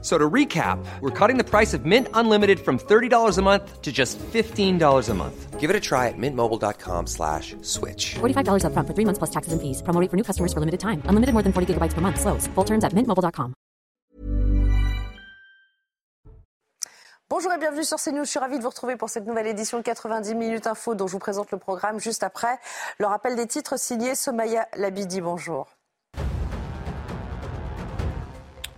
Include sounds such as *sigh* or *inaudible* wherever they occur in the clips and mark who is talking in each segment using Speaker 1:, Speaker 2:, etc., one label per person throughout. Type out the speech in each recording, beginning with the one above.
Speaker 1: So to recap, we're cutting the price of Mint Unlimited from $30 a month to just $15 a month.
Speaker 2: Give it a try at mintmobile.com slash switch.
Speaker 3: $45 upfront for three months plus taxes and fees. Promo rate for new customers for limited time. Unlimited more than 40 gigabytes per month. Slows. Full terms at mintmobile.com.
Speaker 4: Bonjour et bienvenue sur CNews. Je suis ravie de vous retrouver pour cette nouvelle édition de 90 minutes info dont je vous présente le programme juste après. Le rappel des titres signé Somaya Labidi. Bonjour.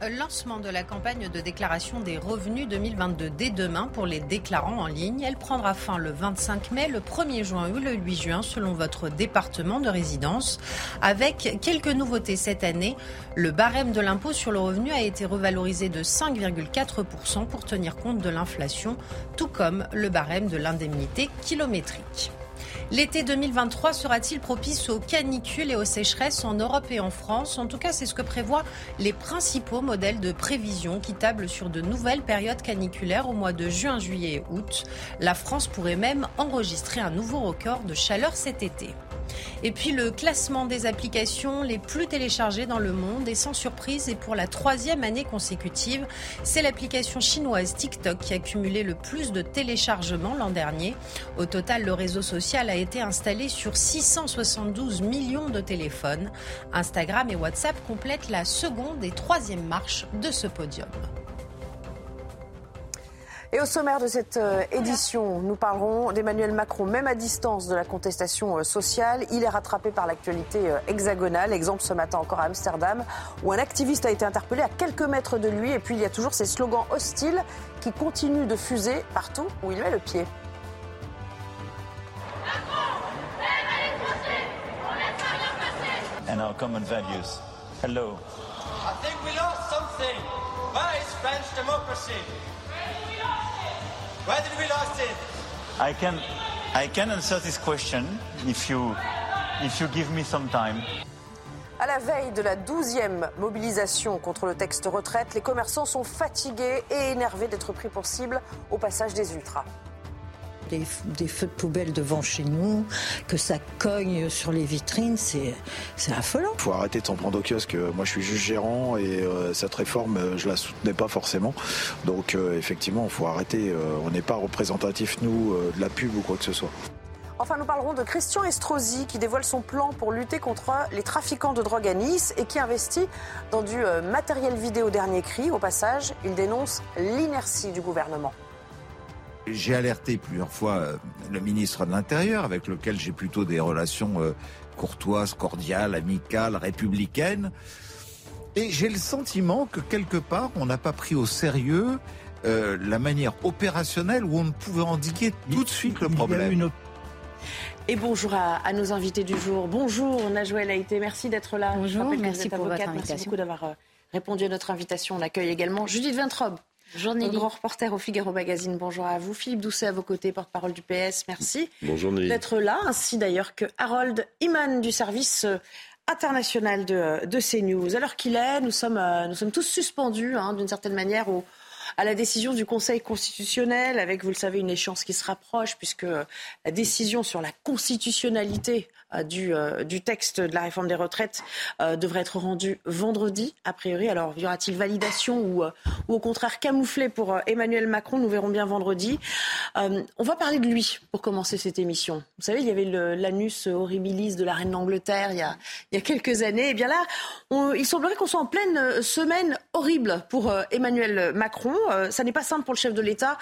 Speaker 5: Lancement de la campagne de déclaration des revenus 2022 dès demain pour les déclarants en ligne. Elle prendra fin le 25 mai, le 1er juin ou le 8 juin selon votre département de résidence. Avec quelques nouveautés cette année, le barème de l'impôt sur le revenu a été revalorisé de 5,4% pour tenir compte de l'inflation, tout comme le barème de l'indemnité kilométrique. L'été 2023 sera-t-il propice aux canicules et aux sécheresses en Europe et en France? En tout cas, c'est ce que prévoient les principaux modèles de prévision qui tablent sur de nouvelles périodes caniculaires au mois de juin, juillet et août. La France pourrait même enregistrer un nouveau record de chaleur cet été. Et puis le classement des applications les plus téléchargées dans le monde et sans surprise et pour la troisième année consécutive, c'est l'application chinoise TikTok qui a cumulé le plus de téléchargements l'an dernier. Au total, le réseau social a été installé sur 672 millions de téléphones. Instagram et WhatsApp complètent la seconde et troisième marche de ce podium.
Speaker 4: Et au sommaire de cette euh, édition, nous parlerons d'Emmanuel Macron, même à distance de la contestation euh, sociale. Il est rattrapé par l'actualité euh, hexagonale. Exemple ce matin encore à Amsterdam, où un activiste a été interpellé à quelques mètres de lui. Et puis il y a toujours ces slogans hostiles qui continuent de fuser partout où il met le pied.
Speaker 6: and our common values. Hello.
Speaker 7: I think we lost something. Where is French democracy? Where did we lost it?
Speaker 6: I can, I can answer this question if you, if you give me some time.
Speaker 4: À la veille de la douzième mobilisation contre le texte retraite, les commerçants sont fatigués et énervés d'être pris pour cible au passage des ultras.
Speaker 8: Des, des feux de poubelle devant chez nous, que ça cogne sur les vitrines, c'est c'est affolant.
Speaker 9: Il faut arrêter de s'en prendre au kiosque. Moi, je suis juste gérant et euh, cette réforme, euh, je la soutenais pas forcément. Donc, euh, effectivement, il faut arrêter. Euh, on n'est pas représentatif, nous, euh, de la pub ou quoi que ce soit.
Speaker 4: Enfin, nous parlerons de Christian Estrosi qui dévoile son plan pour lutter contre les trafiquants de drogue à Nice et qui investit dans du matériel vidéo dernier cri. Au passage, il dénonce l'inertie du gouvernement.
Speaker 10: J'ai alerté plusieurs fois euh, le ministre de l'Intérieur, avec lequel j'ai plutôt des relations euh, courtoises, cordiales, amicales, républicaines. Et j'ai le sentiment que quelque part, on n'a pas pris au sérieux euh, la manière opérationnelle où on pouvait endiguer tout de suite le problème.
Speaker 4: Et bonjour à, à nos invités du jour. Bonjour Najouel Haïté, merci d'être là.
Speaker 11: Bonjour,
Speaker 4: vous
Speaker 11: merci
Speaker 4: êtes
Speaker 11: pour votre
Speaker 4: avocate. Merci
Speaker 11: invitation.
Speaker 4: beaucoup d'avoir euh, répondu à notre invitation. On accueille également Judith Vintrobe.
Speaker 11: Nelly.
Speaker 4: grand reporter au Figaro Magazine. Bonjour à vous. Philippe Doucet à vos côtés, porte-parole du PS. Merci
Speaker 12: Bonjour
Speaker 4: d'être là, ainsi d'ailleurs que Harold Iman du service euh, international de, de CNews. À l'heure qu'il est, nous sommes, euh, nous sommes tous suspendus, hein, d'une certaine manière, au, à la décision du Conseil constitutionnel, avec, vous le savez, une échéance qui se rapproche, puisque euh, la décision sur la constitutionnalité euh, du, euh, du texte de la réforme des retraites euh, devrait être rendue vendredi, a priori. Alors, y aura-t-il validation ou, euh, ou au contraire camouflé pour euh, Emmanuel Macron? Nous verrons bien vendredi. Euh, on va parler de lui pour commencer cette émission. Vous savez, il y avait l'anus horribilis de la reine d'Angleterre il il y a quelques années. Et bien là, il semblerait qu'on soit en pleine euh, semaine horrible pour euh, Emmanuel Macron. Euh, ça n'est pas simple pour le chef de l'État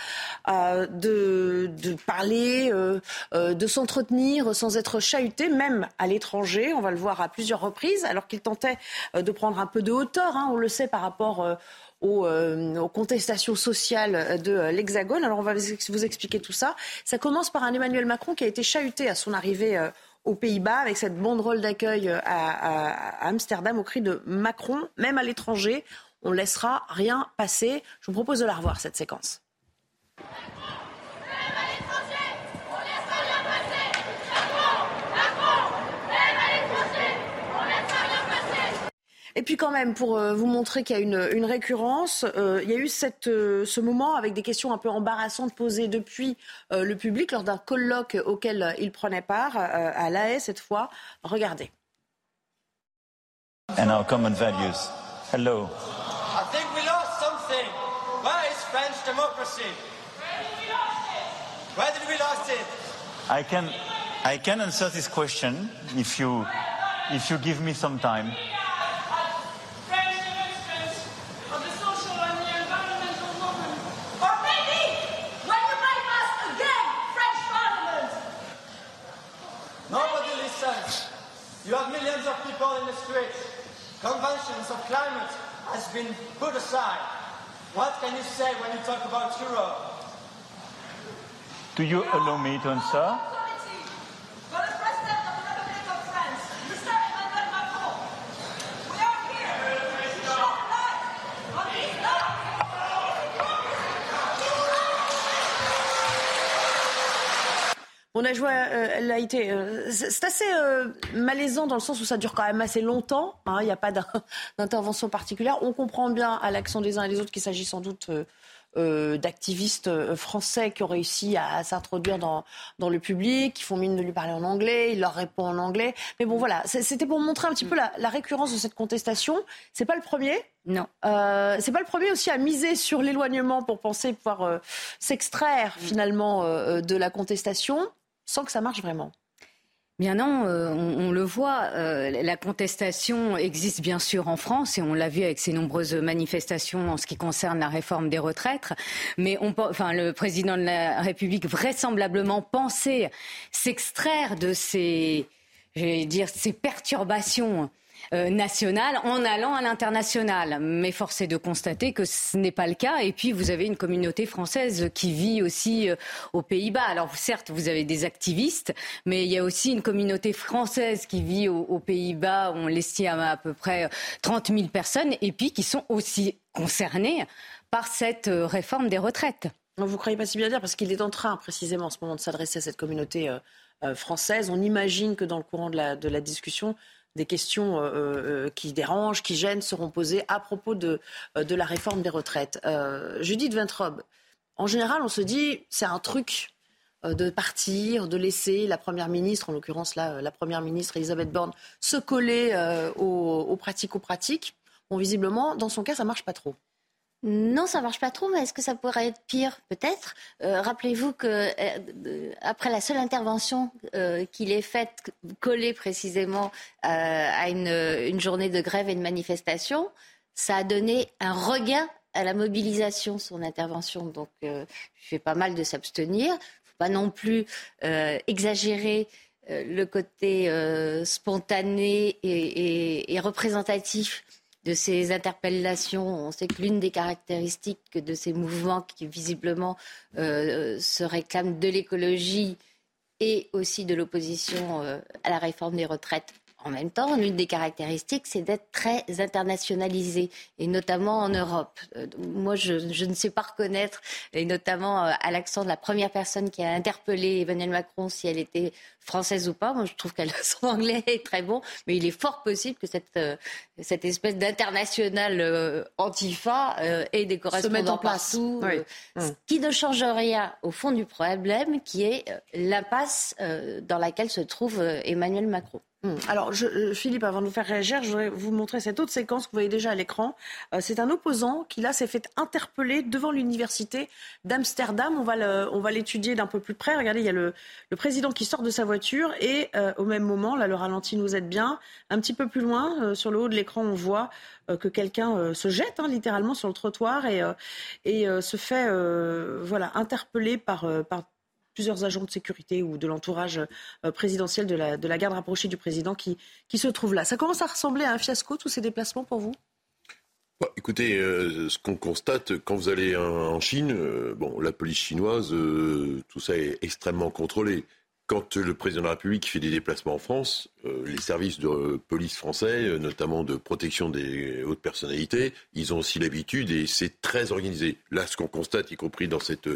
Speaker 4: euh, de, de parler, euh, euh, de s'entretenir sans être chahuté, même à l'étranger. On va le voir à plusieurs reprises, alors qu'il tentait euh, de prendre un peu de hauteur, hein, on le sait, par rapport euh, aux, euh, aux contestations sociales de l'Hexagone. Alors on va vous ex- vous expliquer tout ça. Ça commence par un Emmanuel Macron qui a été chahuté à son arrivée aux Pays-Bas avec cette banderole d'accueil à, à- Amsterdam au cri de Macron, même à l'étranger. On laissera rien passer. Je vous propose de la revoir cette séquence. Et puis quand même, pour euh, vous montrer qu'il y a une, une récurrence, euh, il y a eu cette, euh, ce moment avec des questions un peu embarrassantes posées depuis euh, le public lors d'un colloque auquel il prenait part euh, à La Haye cette fois. Regardez.
Speaker 6: And our common values. Hello.
Speaker 7: I think we lost something. Where is French democracy? Where did we lose it?
Speaker 6: I can, I can answer this question if you, if you give me some time.
Speaker 7: You have millions of people in the streets. Conventions of climate has been put aside. What can you say when you talk about Europe?
Speaker 6: Do you allow me to answer?
Speaker 7: On
Speaker 4: a joué, euh, elle a été. euh, c'est assez euh, malaisant dans le sens où ça dure quand même assez longtemps. hein, Il n'y a pas d'in- *laughs* d'intervention particulière. On comprend bien à l'accent des uns et des autres qu'il s'agit sans doute euh, d'activistes français qui ont réussi à, à s'introduire dans, dans le public, qui font mine de lui parler en anglais, il leur répond en anglais. Mais bon, voilà, c'était pour montrer un petit peu la, la récurrence de cette contestation. C'est pas le premier.
Speaker 13: Non.
Speaker 4: Euh, c'est pas le premier aussi à miser sur l'éloignement pour penser pouvoir euh, s'extraire finalement euh, de la contestation sans que ça marche vraiment.
Speaker 13: Bien non, euh, on, le voit, euh, la contestation existe bien sûr en France et on l'a vu avec ces nombreuses manifestations en ce qui concerne la réforme des retraites. Mais le président de la République vraisemblablement pensait s'extraire de ces perturbations. Euh, nationales en allant à l'international. Mais force est de constater que ce n'est pas le cas. Et puis, vous avez une communauté française qui vit aussi euh, aux Pays-Bas. Alors, certes, vous avez des activistes, mais il y a aussi une communauté française qui vit aux, Pays-Bas. On l'estime à peu près 30 000 personnes, et puis qui sont aussi concernées par cette euh, réforme des retraites.
Speaker 4: Vous ne croyez pas si bien dire parce qu'il est en train précisément en ce moment de s'adresser à cette communauté euh, euh, française. On imagine que dans le courant de la discussion, des questions euh, euh, qui dérangent, qui gênent seront posées à propos de, euh, de la réforme des retraites. Euh, Judith Ventrobe, en général, on se dit c'est un truc euh, de partir, de laisser la première ministre, en l'occurrence euh, la première ministre Elisabeth Borne, se coller euh, aux, aux pratico-pratiques. Bon, visiblement, dans son cas, ça marche pas trop.
Speaker 11: Non, ça marche pas trop, mais est-ce que ça pourrait être pire? Peut-être. Euh, Rappelez-vous que euh, après la seule intervention euh, qu'il ait faite, collée précisément euh, à une, journée de grève et de manifestation, ça a donné un regain à la mobilisation, son intervention. Donc, il fait pas mal de s'abstenir. faut pas non plus exagérer le côté spontané et représentatif de ces interpellations. On sait que l'une des caractéristiques de ces mouvements qui visiblement euh, se réclament de l'écologie et aussi de l'opposition euh, à la réforme des retraites. En même temps, l'une des caractéristiques, c'est d'être très internationalisé, et notamment en Europe. Euh, moi, je, ne sais pas reconnaître, et notamment à l'accent de la première personne qui a interpellé Emmanuel Macron, si elle était française ou pas. Moi, je trouve qu'elle *laughs* son anglais est très bon, mais il est fort possible que cette, euh, cette espèce d'international euh, antifa euh, ait des correspondants partout,
Speaker 4: Oui.
Speaker 11: euh,
Speaker 4: Mm.
Speaker 11: ce qui ne change rien au fond du problème, qui est l'impasse dans laquelle se trouve Emmanuel Macron.
Speaker 4: Hum. Alors, je- Philippe, avant de vous faire réagir, je voudrais vous montrer cette autre séquence que vous voyez déjà à l'écran. C'est un opposant qui, là, s'est fait interpeller devant l'université d'Amsterdam. On va le- on va l'étudier d'un peu plus près. Regardez, il y a le, le président qui sort de sa voiture et euh, au même moment, là, le ralenti nous aide bien. Un petit peu plus loin, euh, sur le haut de l'écran, on voit euh, que quelqu'un se jette hein, littéralement sur le trottoir et, se fait voilà, interpeller par, plusieurs agents de sécurité ou de l'entourage présidentiel de la, de la garde rapprochée du président qui, se trouve là. Ça commence à ressembler à un fiasco, tous ces déplacements pour vous?
Speaker 12: Bah, écoutez, ce qu'on constate quand vous allez en, Chine, bon, la police chinoise, tout ça est extrêmement contrôlé. Quand le président de la République fait des déplacements en France, euh, les services de police français, euh, notamment de protection des hautes personnalités, ils ont aussi l'habitude et c'est très organisé. Là, ce qu'on constate, y compris dans cette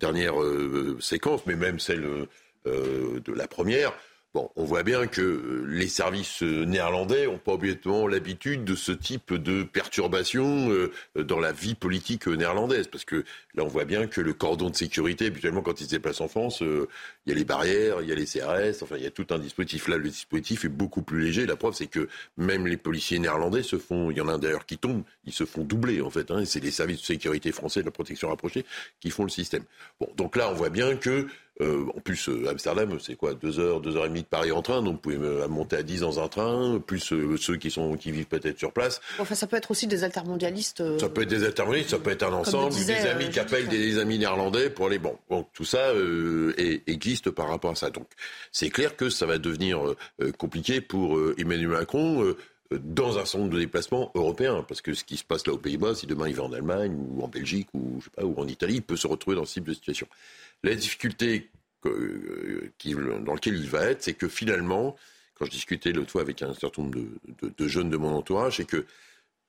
Speaker 12: dernière euh, séquence, mais même celle de la première, Bon, on voit bien que les services néerlandais n'ont pas obligatoirement l'habitude de ce type de perturbation dans la vie politique néerlandaise. Parce que là, on voit bien que le cordon de sécurité, habituellement, quand ils se déplacent en France, il y a les barrières, il y a les CRS, enfin, il y a tout un dispositif. Là, le dispositif est beaucoup plus léger. La preuve, c'est que même les policiers néerlandais se font, il y en a un d'ailleurs qui tombe, ils se font doubler, en fait. Hein, c'est les services de sécurité français de la protection rapprochée qui font le système. Bon, donc là, on voit bien que euh, en plus, euh, Amsterdam, c'est quoi Deux heures, deux heures et demie de Paris en train, donc vous pouvez monter à 10 dans un train, plus euh, ceux qui, sont, qui vivent peut-être sur place.
Speaker 4: Enfin, ça peut être aussi des altermondialistes.
Speaker 12: Ça peut être des altermondialistes, ça peut être un ensemble, des amis qui appellent des amis néerlandais pour aller. Bon, donc tout ça existe par rapport à ça. Donc c'est clair que ça va devenir compliqué pour Emmanuel Macron dans un centre de déplacement européen. Parce que ce qui se passe là aux Pays-Bas, si demain il va en Allemagne ou en Belgique ou, je sais pas, ou en Italie, il peut se retrouver dans ce type de situation. La difficulté euh, dans laquelle il va être, c'est que finalement, quand je discutais l'autre fois avec un certain nombre de, jeunes de mon entourage, c'est que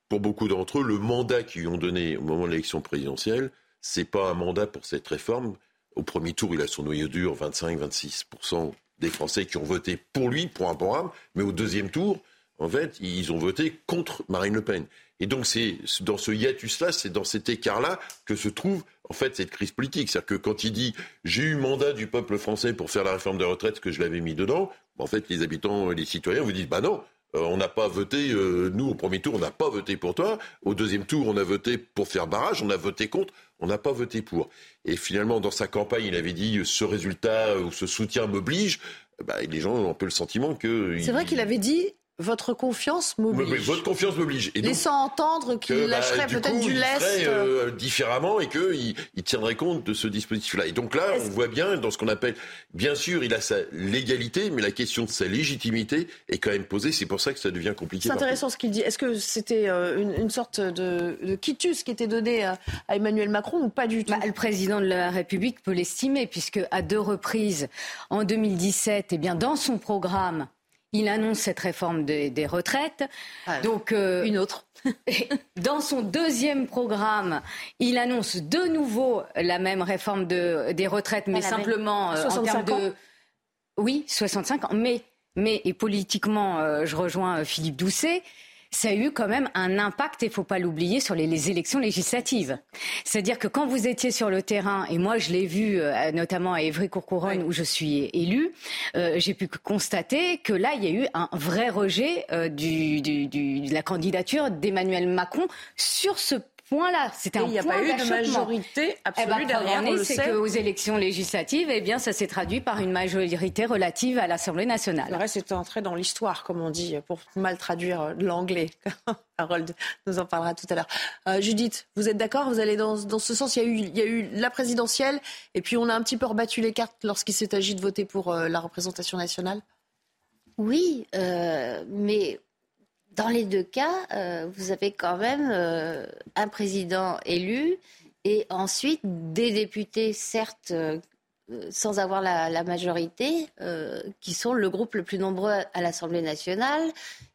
Speaker 12: pour beaucoup d'entre eux, le mandat qu'ils ont donné au moment de l'élection présidentielle, c'est pas un mandat pour cette réforme. Au premier tour, il a son noyau dur, 25-26% des Français qui ont voté pour lui, pour un programme, mais au deuxième tour, en fait, ils ont voté contre Marine Le Pen. Et donc, c'est dans ce hiatus-là, c'est dans cet écart-là que se trouve en fait cette crise politique. C'est-à-dire que quand il dit j'ai eu mandat du peuple français pour faire la réforme des retraites, que je l'avais mis dedans, en fait, les habitants, les citoyens vous disent bah non. Euh, on n'a pas voté, euh, nous au premier tour, on n'a pas voté pour toi. Au deuxième tour, on a voté pour faire barrage, on a voté contre, on n'a pas voté pour. Et finalement, dans sa campagne, il avait dit ce résultat ou ce soutien m'oblige. Bah, les gens ont un peu le sentiment que.
Speaker 4: C'est vrai qu'il avait dit votre confiance m'oblige.
Speaker 12: votre confiance m'oblige.
Speaker 4: Et Laissant entendre qu'il bah, lâcherait peut-être du lest.
Speaker 12: Euh, différemment et qu'il il tiendrait compte de ce dispositif-là. Et donc là, on voit bien dans ce qu'on appelle, bien sûr, il a sa légalité, mais la question de sa légitimité est quand même posée. C'est pour ça que ça devient compliqué.
Speaker 4: C'est intéressant ce qu'il dit. Est-ce que c'était euh, une, sorte de, de, quitus qui était donné à, Emmanuel Macron ou pas du tout?
Speaker 13: Bah, Le président de la République peut l'estimer, puisque à deux reprises, en 2017, eh bien, dans son programme, il annonce cette réforme des, retraites.
Speaker 4: Ah, Donc, euh, une autre. *laughs*
Speaker 13: dans son deuxième programme, il annonce de nouveau la même réforme des retraites, mais simplement
Speaker 4: euh, en termes de.
Speaker 13: Oui, 65 ans. Mais, mais et politiquement, euh, je rejoins Philippe Doucet ça a eu quand même un impact, et faut pas l'oublier, sur les, élections législatives. C'est-à-dire que quand vous étiez sur le terrain, et moi je l'ai vu euh, notamment à Évry-Courcouronne où je suis élue, euh, j'ai pu constater que là, il y a eu un vrai rejet euh, de la candidature d'Emmanuel Macron sur ce point-là. C'était un
Speaker 4: Il n'y a pas eu de majorité absolue
Speaker 13: eh ben, derrière. c'est qu'aux élections législatives, eh bien, ça s'est traduit par une majorité relative à l'Assemblée nationale.
Speaker 4: Le reste c'est entré dans l'histoire, comme on dit, pour mal traduire l'anglais. *laughs* Harold nous en parlera tout à l'heure. Euh, Judith, vous êtes d'accord? Vous allez dans, ce sens? Il y, a eu, il y, a eu, la présidentielle et puis on a un petit peu rebattu les cartes lorsqu'il s'est agi de voter pour euh, la représentation nationale?
Speaker 11: Oui, euh, mais dans les deux cas, euh, vous avez quand même euh, un président élu et ensuite des députés, certes, euh, sans avoir la, majorité, qui sont le groupe le plus nombreux à l'Assemblée nationale.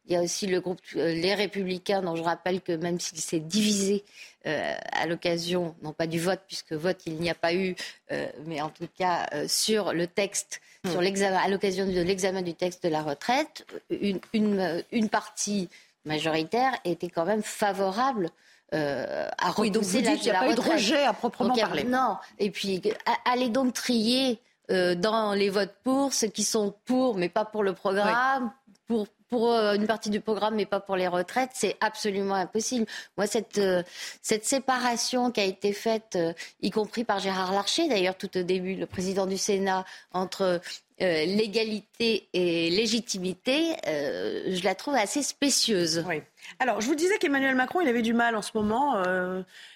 Speaker 11: Il y a aussi le groupe Les Républicains, dont je rappelle que même s'il s'est divisé à l'occasion, non pas du vote, puisque vote il n'y a pas eu, mais en tout cas sur le texte sur hmm. l'examen, à l'occasion de l'examen du texte de la retraite, une, une, une partie majoritaire était quand même favorable euh, à repousser oui, donc
Speaker 4: vous dites qu'il n'y a pas eu de rejet à proprement parler.
Speaker 11: Non. Et puis, allez donc trier euh, dans les votes pour ceux qui sont pour, mais pas pour le programme, pour pour euh, une partie du programme, mais pas pour les retraites, c'est absolument impossible. Moi, cette, euh, cette séparation qui a été faite, euh, y compris par Gérard Larcher, d'ailleurs, tout au début, le président du Sénat, entre légalité et légitimité, je la trouve assez spécieuse.
Speaker 4: Oui. Alors, je vous disais qu'Emmanuel Macron, il avait du mal en ce moment.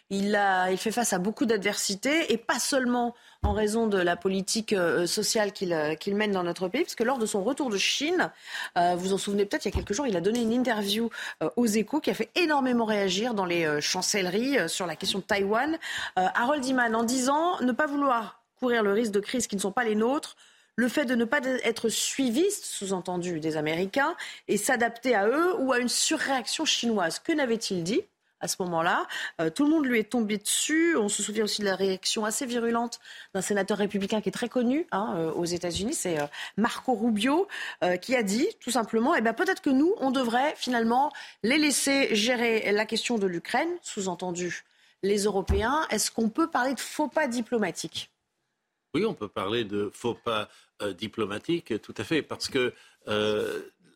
Speaker 4: il, a, il fait face à beaucoup d'adversités, et pas seulement en raison de la politique euh, sociale euh, qu'il mène dans notre pays, parce que lors de son retour de Chine, euh, vous en souvenez peut-être, il y a quelques jours, il a donné une interview aux échos qui a fait énormément réagir dans les chancelleries sur la question de Taïwan. Harold Iman, en disant ne pas vouloir courir le risque de crise qui ne sont pas les nôtres, le fait de ne pas être suiviste, sous-entendu des Américains, et s'adapter à eux ou à une surréaction chinoise. Que n'avait-il dit? À ce moment-là. Euh, tout le monde lui est tombé dessus. On se souvient aussi de la réaction assez virulente d'un sénateur républicain qui est très connu hein, euh, aux États-Unis, c'est euh, Marco Rubio, qui a dit tout simplement, eh ben, peut-être que nous, on devrait finalement les laisser gérer la question de l'Ukraine, sous-entendu les Européens. Est-ce qu'on peut parler de faux pas diplomatiques?
Speaker 14: Oui, on peut parler de faux pas diplomatiques, tout à fait, parce que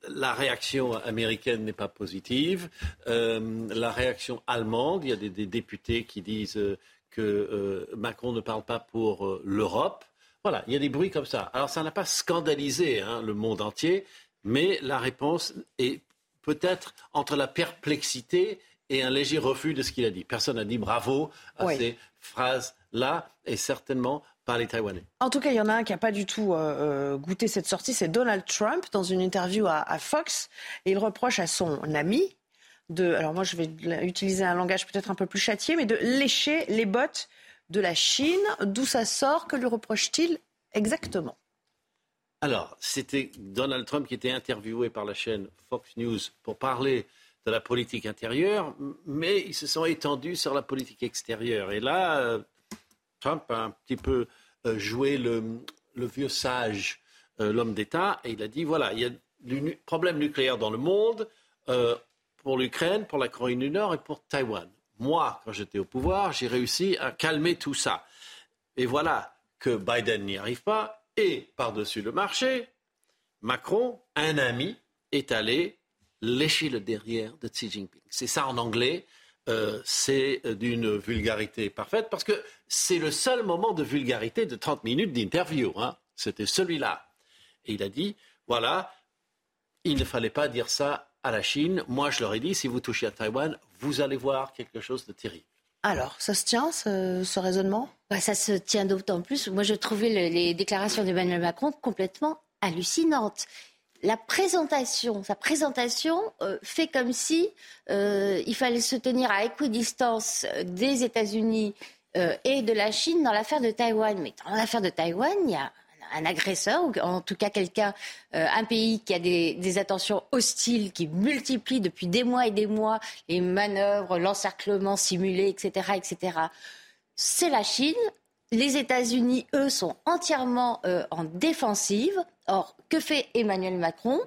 Speaker 14: la réaction américaine n'est pas positive. Euh, la réaction allemande, il y a des, députés qui disent euh, que euh, Macron ne parle pas pour l'Europe. Voilà, il y a des bruits comme ça. Alors ça n'a pas scandalisé hein, le monde entier, mais la réponse est peut-être entre la perplexité et un léger refus de ce qu'il a dit. Personne n'a dit bravo à ces phrases-là, et certainement les Taïwanais.
Speaker 4: En tout cas, il y en a un qui n'a pas du tout euh, euh, goûté cette sortie, c'est Donald Trump dans une interview à, Fox. Et il reproche à son ami de, alors moi je vais utiliser un langage peut-être un peu plus châtié, mais de lécher les bottes de la Chine. D'où ça sort Que lui reproche-t-il exactement?
Speaker 14: Alors, c'était Donald Trump qui était interviewé par la chaîne Fox News pour parler de la politique intérieure, mais ils se sont étendus sur la politique extérieure. Et là, euh, Trump a un petit peu euh, joué le, vieux sage, euh, l'homme d'État, et il a dit voilà, il y a du problème nucléaire dans le monde euh, pour l'Ukraine, pour la Corée du Nord et pour Taïwan. Moi, quand j'étais au pouvoir, j'ai réussi à calmer tout ça. Et voilà que Biden n'y arrive pas, et par-dessus le marché, Macron, un ami, est allé lécher le derrière de Xi Jinping. C'est ça en anglais. C'est d'une vulgarité parfaite parce que c'est le seul moment de vulgarité de 30 minutes d'interview. Hein. C'était celui-là. Et il a dit, voilà, il ne fallait pas dire ça à la Chine. Moi, je leur ai dit, si vous touchez à Taïwan, vous allez voir quelque chose de terrible.
Speaker 4: Alors, ça se tient, ce, raisonnement?
Speaker 11: Bah, Ça se tient d'autant plus. Moi, je trouvais les déclarations d'Emmanuel Macron complètement hallucinantes la présentation, sa présentation euh, fait comme si euh, il fallait se tenir à équidistance des États-Unis euh, et de la Chine dans l'affaire de Taïwan. Mais dans l'affaire de Taïwan, il y a un agresseur, ou en tout cas quelqu'un, un pays qui a des, attentions hostiles, qui multiplie depuis des mois et des mois les manœuvres, l'encerclement simulé, etc., etc. C'est la Chine. Les États-Unis, eux, sont entièrement en défensive. Or, que fait Emmanuel Macron?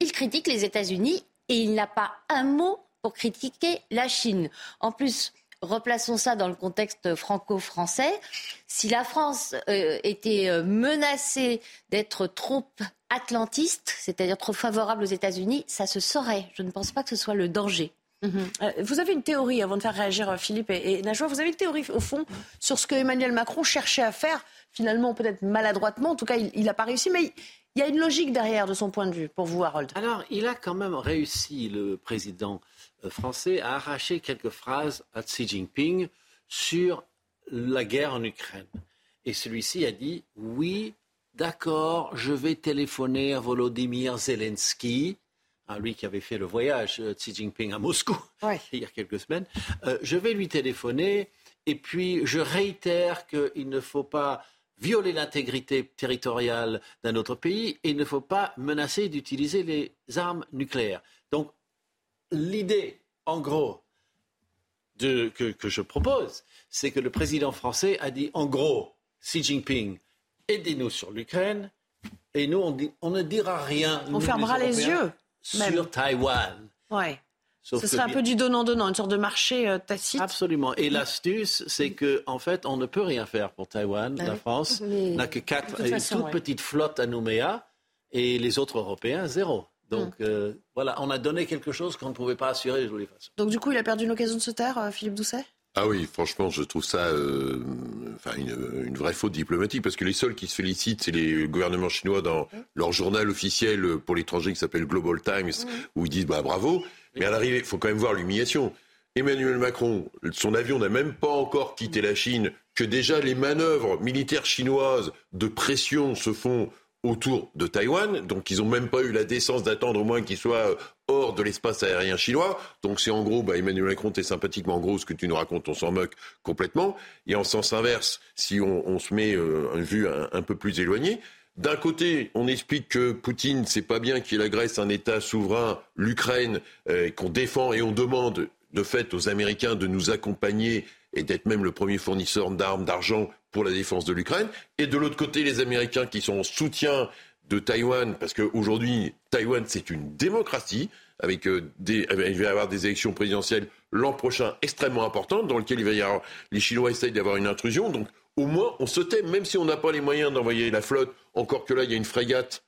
Speaker 11: Il critique les États-Unis et il n'a pas un mot pour critiquer la Chine. En plus, replaçons ça dans le contexte franco-français. Si la France euh, était euh, menacée d'être trop atlantiste, c'est-à-dire trop favorable aux États-Unis, ça se saurait. Je ne pense pas que ce soit le danger.
Speaker 4: Mhm. Euh, vous avez une théorie, avant de faire réagir Philippe et, et Najwa, vous avez une théorie au fond sur ce que Emmanuel Macron cherchait à faire, finalement peut-être maladroitement, en tout cas il n'a pas réussi, mais il y a une logique derrière de son point de vue, pour vous, Harold.
Speaker 14: Alors, il a quand même réussi, le président euh, français, à arracher quelques phrases à Xi Jinping sur la guerre en Ukraine. Et celui-ci a dit Oui, d'accord, je vais téléphoner à Volodymyr Zelensky, à lui qui avait fait le voyage, euh, Xi Jinping, à Moscou, *laughs* il y a quelques semaines. Euh, je vais lui téléphoner et puis je réitère qu'il ne faut pas violer l'intégrité territoriale d'un autre pays et il ne faut pas menacer d'utiliser les armes nucléaires. Donc l'idée, en gros, que, je propose, c'est que le président français a dit, en gros, Xi Jinping, aidez-nous sur l'Ukraine et nous, on, ne dira rien.
Speaker 4: On fermera les, yeux.
Speaker 14: Sur Taïwan.
Speaker 4: Ouais. Ce serait un peu du donnant-donnant, une sorte de marché euh, tacite.
Speaker 14: Absolument. Et l'astuce, c'est que en fait, on ne peut rien faire pour Taïwan. Ah la France n'a que quatre, une toute petite flotte à Nouméa et les autres Européens, zéro. Donc hum. euh, voilà, on a donné quelque chose qu'on ne pouvait pas assurer de toutes les façons.
Speaker 4: Donc du coup, il a perdu une occasion de se taire, euh, Philippe Doucet?
Speaker 12: Ah oui, franchement, je trouve ça enfin, une, une, vraie faute diplomatique, parce que les seuls qui se félicitent, c'est les gouvernements chinois dans leur journal officiel pour l'étranger qui s'appelle Global Times, hum. où ils disent bah, bravo. Mais à l'arrivée, il faut quand même voir l'humiliation. Emmanuel Macron, son avion n'a même pas encore quitté la Chine, que déjà les manœuvres militaires chinoises de pression se font autour de Taïwan, donc ils n'ont même pas eu la décence d'attendre au moins qu'il soit euh, hors de l'espace aérien chinois. Donc c'est en gros, bah, Emmanuel Macron, t'es sympathiquement en gros ce que tu nous racontes, on s'en moque complètement. Et en sens inverse, si on, se met euh, une vue un peu plus éloignée, d'un côté, on explique que Poutine, c'est pas bien qu'il agresse un État souverain, l'Ukraine, euh, qu'on défend et on demande de fait aux Américains de nous accompagner et d'être même le premier fournisseur d'armes, d'argent pour la défense de l'Ukraine. Et de l'autre côté, les Américains qui sont en soutien de Taïwan, parce qu'aujourd'hui, Taïwan, c'est une démocratie, avec euh, des, il va y avoir des élections présidentielles l'an prochain extrêmement importantes, dans lesquelles il va y avoir, les Chinois essayent d'avoir une intrusion. Donc, au moins, on se tait, même si on n'a pas les moyens d'envoyer la flotte, encore que là, il y a une frégate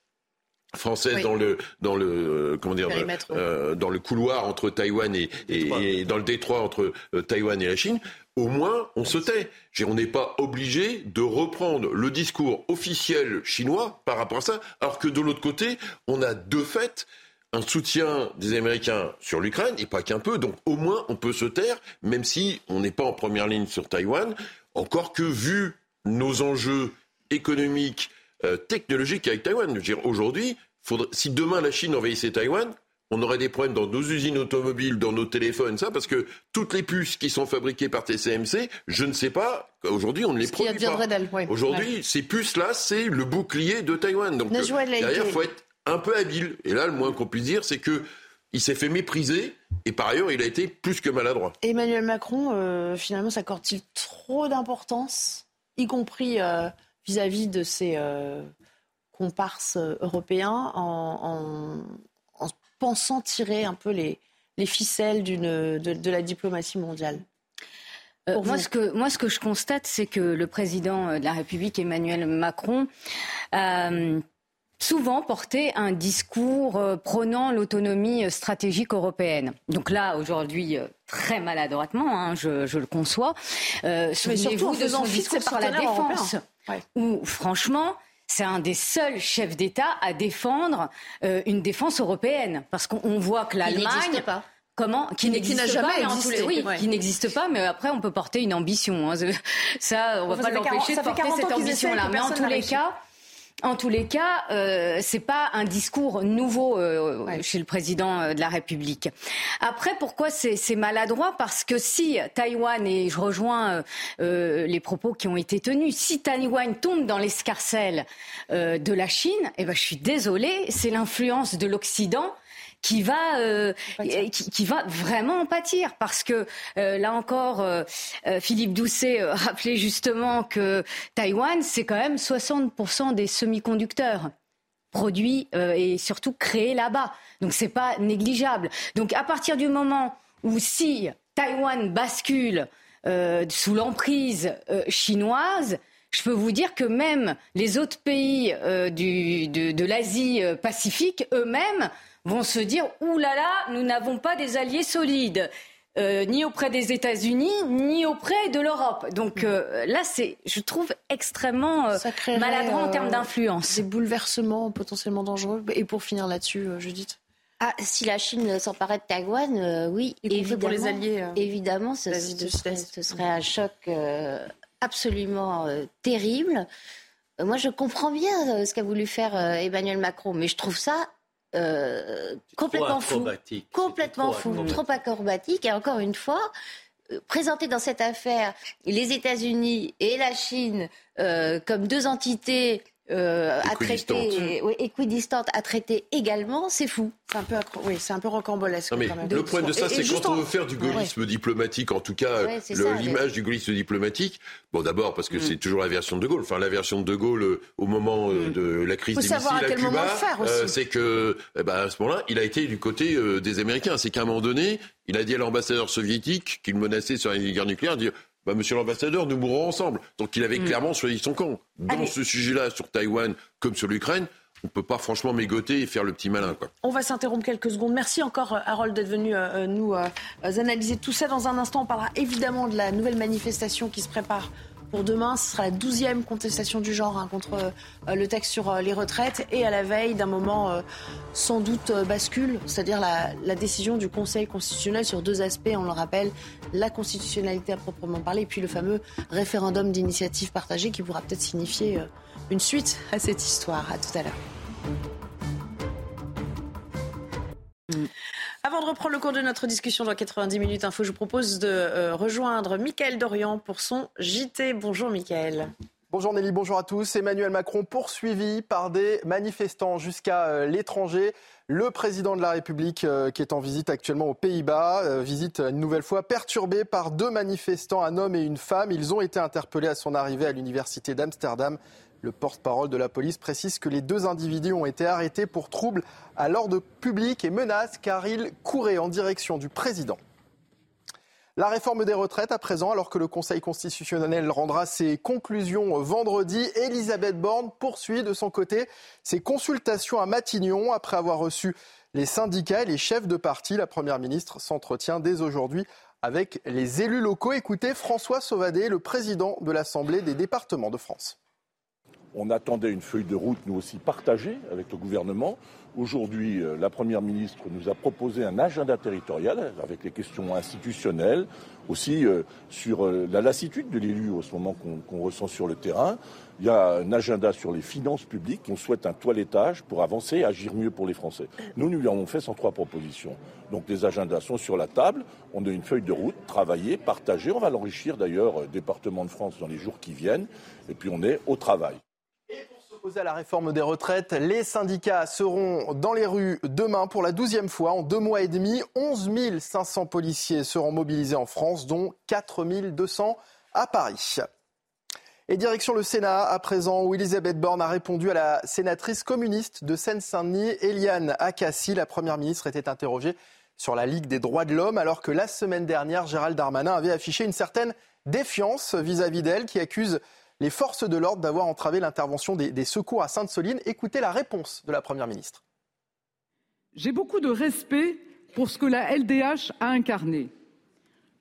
Speaker 12: française dans le dans le euh, comment dire euh, dans le couloir entre Taïwan et, et, et dans le détroit entre euh, Taïwan et la Chine au moins on se tait. On n'est pas obligé de reprendre le discours officiel chinois par rapport à ça, alors que de l'autre côté, on a de fait un soutien des Américains sur l'Ukraine, et pas qu'un peu, donc au moins on peut se taire, même si on n'est pas en première ligne sur Taïwan, encore que vu nos enjeux économiques, euh, technologiques avec Taïwan. Aujourd'hui, si demain la Chine envahissait Taïwan, on aurait des problèmes dans nos usines automobiles, dans nos téléphones, ça, parce que toutes les puces qui sont fabriquées par TCMC, je ne sais pas, aujourd'hui, on ne les produit pas. Aujourd'hui, ces puces-là, c'est le bouclier de Taïwan. Donc, euh, derrière, il faut être un peu habile. Et là, le moins qu'on puisse dire, c'est que il s'est fait mépriser et par ailleurs, il a été plus que maladroit.
Speaker 4: Emmanuel Macron, euh, finalement, s'accorde-t-il trop d'importance, y compris euh, vis-à-vis de ses comparses européens, en, pensant tirer un peu les, les ficelles de, de, la diplomatie mondiale.
Speaker 13: Euh, moi, ce que, moi, ce que je constate, c'est que le président de la République, Emmanuel Macron, a euh, souvent porté un discours euh, prônant l'autonomie stratégique européenne. Donc là, aujourd'hui, très maladroitement, hein, je, je, le conçois. Euh, Souvenez-vous de son discours sur la défense, où, franchement, c'est un des seuls chefs d'État à défendre euh, une défense européenne. Parce qu'on voit que l'Allemagne... Comment
Speaker 11: Qui, n'existe pas,
Speaker 13: existé. oui, qui n'existe pas, mais après on peut porter une ambition. Hein. *laughs* Ça, on va pas l'empêcher de porter cette ambition-là. Mais en tous les cas, en tous les cas, euh, c'est pas un discours nouveau euh, chez le président euh, de la République. Après, pourquoi c'est maladroit? Parce que si Taïwan et je rejoins euh, les propos qui ont été tenus, si Taïwan tombe dans l'escarcelle de la Chine, eh ben je suis désolée, c'est l'influence de l'Occident qui va, euh, qui, qui, va vraiment en pâtir. Parce que euh, là encore, euh, Philippe Doucet rappelait justement que Taïwan, c'est quand même 60% des semi-conducteurs produits et surtout créés là-bas. Donc c'est pas négligeable. Donc à partir du moment où si Taïwan bascule sous l'emprise chinoise, je peux vous dire que même les autres pays du, de, de l'Asie Pacifique eux-mêmes vont se dire Ouh là là, nous n'avons pas des alliés solides. Euh, ni auprès des États-Unis, ni auprès de l'Europe. Donc euh, là, c'est, je trouve, extrêmement euh, maladroit en termes d'influence.
Speaker 4: Des bouleversements potentiellement dangereux. Et pour finir là-dessus, Judith
Speaker 11: ah, si la Chine s'emparait de Taïwan, oui, évidemment,
Speaker 4: pour les alliés,
Speaker 11: évidemment, ce, serait, ce, serait, un choc absolument terrible. Moi, je comprends bien ce qu'a voulu faire Emmanuel Macron, mais je trouve ça euh, complètement fou, complètement fou, trop acrobatique. Et encore une fois, euh, présenter dans cette affaire les États-Unis et la Chine euh, comme deux entités euh, à traiter, oui, équidistante à traiter également, c'est fou.
Speaker 4: C'est un peu, oui, c'est un peu rocambolesque. quand même.
Speaker 12: Le problème de ça, c'est quand on veut faire du gaullisme diplomatique, en tout cas, l'image du gaullisme diplomatique. Bon, d'abord parce que mm. c'est toujours la version de Gaulle. Enfin, la version de Gaulle euh, au moment euh, mm. de la crise des missiles à, Cuba, c'est que, eh ben, à ce moment-là, il a été du côté des Américains. C'est qu'à un moment donné, il a dit à l'ambassadeur soviétique qu'il menaçait sur la guerre nucléaire, dire bah, monsieur l'ambassadeur, nous mourrons ensemble. Donc il avait mm. clairement choisi son camp. Dans ce sujet-là, sur Taïwan comme sur l'Ukraine, on ne peut pas franchement mégoter et faire le petit malin. Quoi.
Speaker 4: On va s'interrompre quelques secondes. Merci encore, euh, Harold, d'être venu euh, euh, nous analyser tout ça. Dans un instant, on parlera évidemment de la nouvelle manifestation qui se prépare pour demain. Ce sera la douzième contestation du genre hein, contre euh, le texte sur euh, les retraites et à la veille d'un moment euh, sans doute bascule, c'est-à-dire la, décision du Conseil constitutionnel sur deux aspects, on le rappelle, la constitutionnalité à proprement parler et puis le fameux référendum d'initiative partagée qui pourra peut-être signifier une suite à cette histoire. À tout à l'heure. Avant de reprendre le cours de notre discussion dans 90 minutes info, je vous propose de euh, rejoindre Mickaël Dorian pour son JT. Bonjour Mickaël.
Speaker 15: Bonjour Nelly, bonjour à tous. Emmanuel Macron poursuivi par des manifestants jusqu'à euh, l'étranger. Le président de la République euh, qui est en visite actuellement aux Pays-Bas, visite une nouvelle fois perturbée par deux manifestants, un homme et une femme. Ils ont été interpellés à son arrivée à l'université d'Amsterdam. Le porte-parole de la police précise que les deux individus ont été arrêtés pour troubles à l'ordre public et menaces car ils couraient en direction du président. La réforme des retraites à présent, alors que le Conseil constitutionnel rendra ses conclusions vendredi, Elisabeth Borne poursuit de son côté ses consultations à Matignon après avoir reçu les syndicats et les chefs de parti. La Première ministre s'entretient dès aujourd'hui avec les élus locaux. Écoutez François Sauvadet, le président de l'Assemblée des départements de France.
Speaker 16: On attendait une feuille de route, nous aussi, partagée avec le gouvernement. Aujourd'hui, euh, la Première ministre nous a proposé un agenda territorial avec les questions institutionnelles, aussi euh, sur euh, la lassitude de l'élu au ce moment qu'on ressent sur le terrain. Il y a un agenda sur les finances publiques. On souhaite un toilettage pour avancer et agir mieux pour les Français. Nous, nous lui avons fait 103 propositions. Donc les agendas sont sur la table. On a une feuille de route, travaillée, partagée. On va l'enrichir d'ailleurs, département de France, dans les jours qui viennent. Et puis on est au travail
Speaker 15: à la réforme des retraites. Les syndicats seront dans les rues demain pour la douzième fois en deux mois et demi. 11 500 policiers seront mobilisés en France, dont 4 200 à Paris. Et direction le Sénat, à présent, où Elisabeth Borne a répondu à la sénatrice communiste de Seine-Saint-Denis, Eliane Akassi. La première ministre était interrogée sur la Ligue des droits de l'homme, alors que la semaine dernière, Gérald Darmanin avait affiché une certaine défiance vis-à-vis d'elle, qui accuse les forces de l'ordre d'avoir entravé l'intervention des, secours à Sainte-Soline. Écoutez la réponse de la Première ministre.
Speaker 17: J'ai beaucoup de respect pour ce que la LDH a incarné.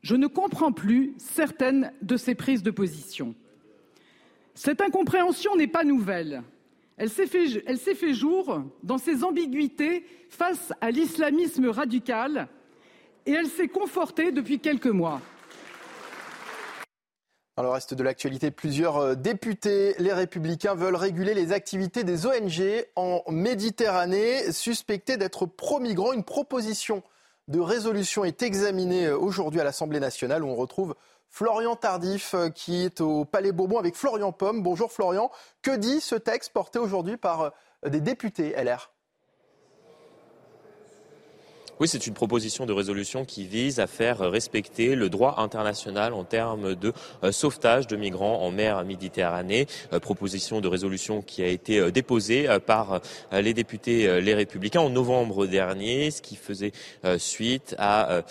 Speaker 17: Je ne comprends plus certaines de ses prises de position. Cette incompréhension n'est pas nouvelle. Elle s'est fait, fait, jour dans ses ambiguïtés face à l'islamisme radical et elle s'est confortée depuis quelques mois.
Speaker 15: Dans le reste de l'actualité, plusieurs euh, députés, les républicains, veulent réguler les activités des ONG en Méditerranée, suspectées d'être pro-migrants. Une proposition de résolution est examinée euh, aujourd'hui à l'Assemblée nationale où on retrouve Florian Tardif euh, qui est au Palais Bourbon avec Florian Pomme. Bonjour Florian. Que dit ce texte porté aujourd'hui par des députés LR
Speaker 18: oui, c'est une proposition de résolution qui vise à faire respecter le droit international en termes de euh, sauvetage de migrants en mer Méditerranée. Euh, proposition de résolution qui a été euh, déposée par les députés Les Républicains en novembre dernier, ce qui faisait suite à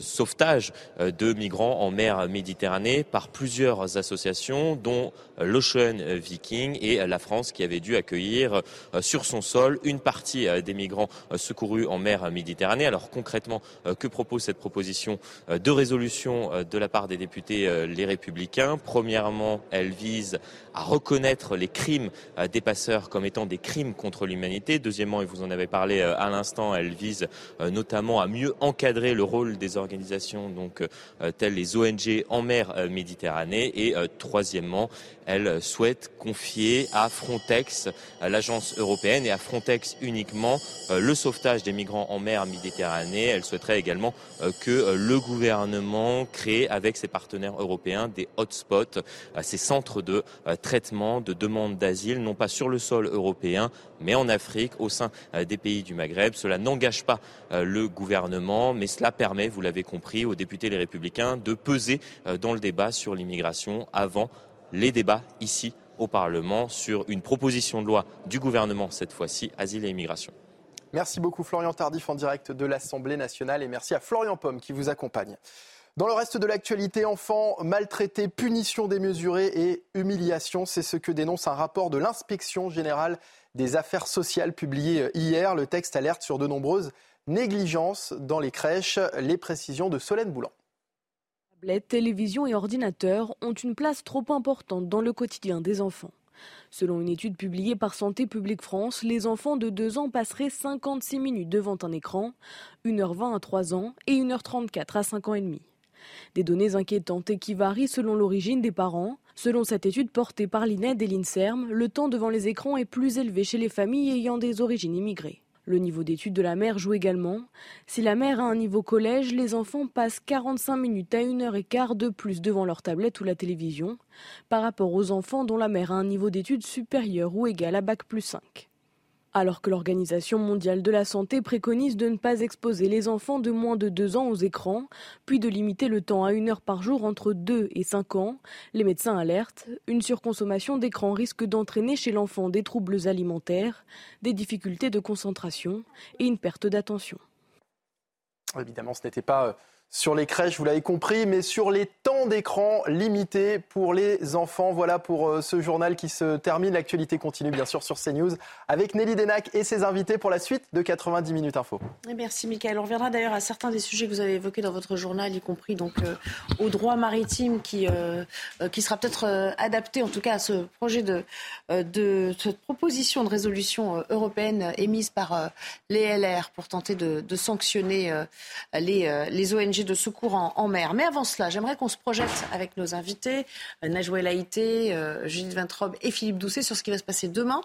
Speaker 18: sauvetage de migrants en mer Méditerranée par plusieurs associations, dont l'Ocean Viking et la France qui avait dû accueillir euh, sur son sol une partie euh, des migrants euh, secourus en mer Méditerranée. Alors concrètement, que propose cette proposition de résolution de la part des députés Les Républicains? Premièrement, elle vise à reconnaître les crimes des passeurs comme étant des crimes contre l'humanité. Deuxièmement, et vous en avez parlé à l'instant, elle vise notamment à mieux encadrer le rôle des organisations donc telles les ONG en mer Méditerranée. Et troisièmement, elle souhaite confier à Frontex, l'agence européenne, et à Frontex uniquement euh, le sauvetage des migrants en mer Méditerranée. Elle souhaiterait également euh, que euh, le gouvernement crée avec ses partenaires européens des hotspots, ces centres de traitement de demandes d'asile, non pas sur le sol européen, mais en Afrique, au sein des pays du Maghreb. Cela n'engage pas le gouvernement, mais cela permet, vous l'avez compris, aux députés les républicains de peser dans le débat sur l'immigration avant les débats ici au Parlement sur une proposition de loi du gouvernement, cette fois-ci, asile et immigration.
Speaker 15: Merci beaucoup Florian Tardif en direct de l'Assemblée nationale et merci à Florian Pomme qui vous accompagne. Dans le reste de l'actualité, enfants maltraités, punition démesurée et humiliation, c'est ce que dénonce un rapport de l'inspection générale des affaires sociales publié hier. Le texte alerte sur de nombreuses négligences dans les crèches. Les précisions de Solène Boulan.
Speaker 19: Tablettes, télévision et ordinateurs ont une place trop importante dans le quotidien des enfants. Selon une étude publiée par Santé publique France, les enfants de 2 ans passeraient 56 minutes devant un écran, 1h20 à 3 ans et 1h34 à 5 ans et demi. Des données inquiétantes et qui varient selon l'origine des parents. Selon cette étude portée par l'INED et l'INSERM, le temps devant les écrans est plus élevé chez les familles ayant des origines immigrées. Le niveau d'étude de la mère joue également. Si la mère a un niveau collège, les enfants passent 45 minutes à une heure et quart de plus devant leur tablette ou la télévision, par rapport aux enfants dont la mère a un niveau d'études supérieur ou égal à Bac plus 5. Alors que l'Organisation mondiale de la santé préconise de ne pas exposer les enfants de moins de 2 ans aux écrans, puis de limiter le temps à une heure par jour entre 2 et 5 ans, les médecins alertent, une surconsommation d'écran risque d'entraîner chez l'enfant des troubles alimentaires, des difficultés de concentration et une perte d'attention.
Speaker 15: Évidemment, ce n'était pas euh, sur les crèches, vous l'avez compris, mais sur les temps d'écran limités pour les enfants. Voilà pour euh, ce journal qui se termine. L'actualité continue bien sûr sur CNews avec Nelly Denac et ses invités pour la suite de 90 minutes info.
Speaker 4: merci Michael. On reviendra d'ailleurs à certains des sujets que vous avez évoqués dans votre journal, y compris donc euh, au droit maritime qui, euh, qui sera peut-être adapté en tout cas à ce projet de, de cette proposition de résolution européenne émise par les LR pour tenter de, de sanctionner les, les ONG de secours en, mer. Mais avant cela, j'aimerais qu'on se projette avec nos invités, euh, Najwa Haïté, euh, Judith Vintrobe et Philippe Doucet, sur ce qui va se passer demain.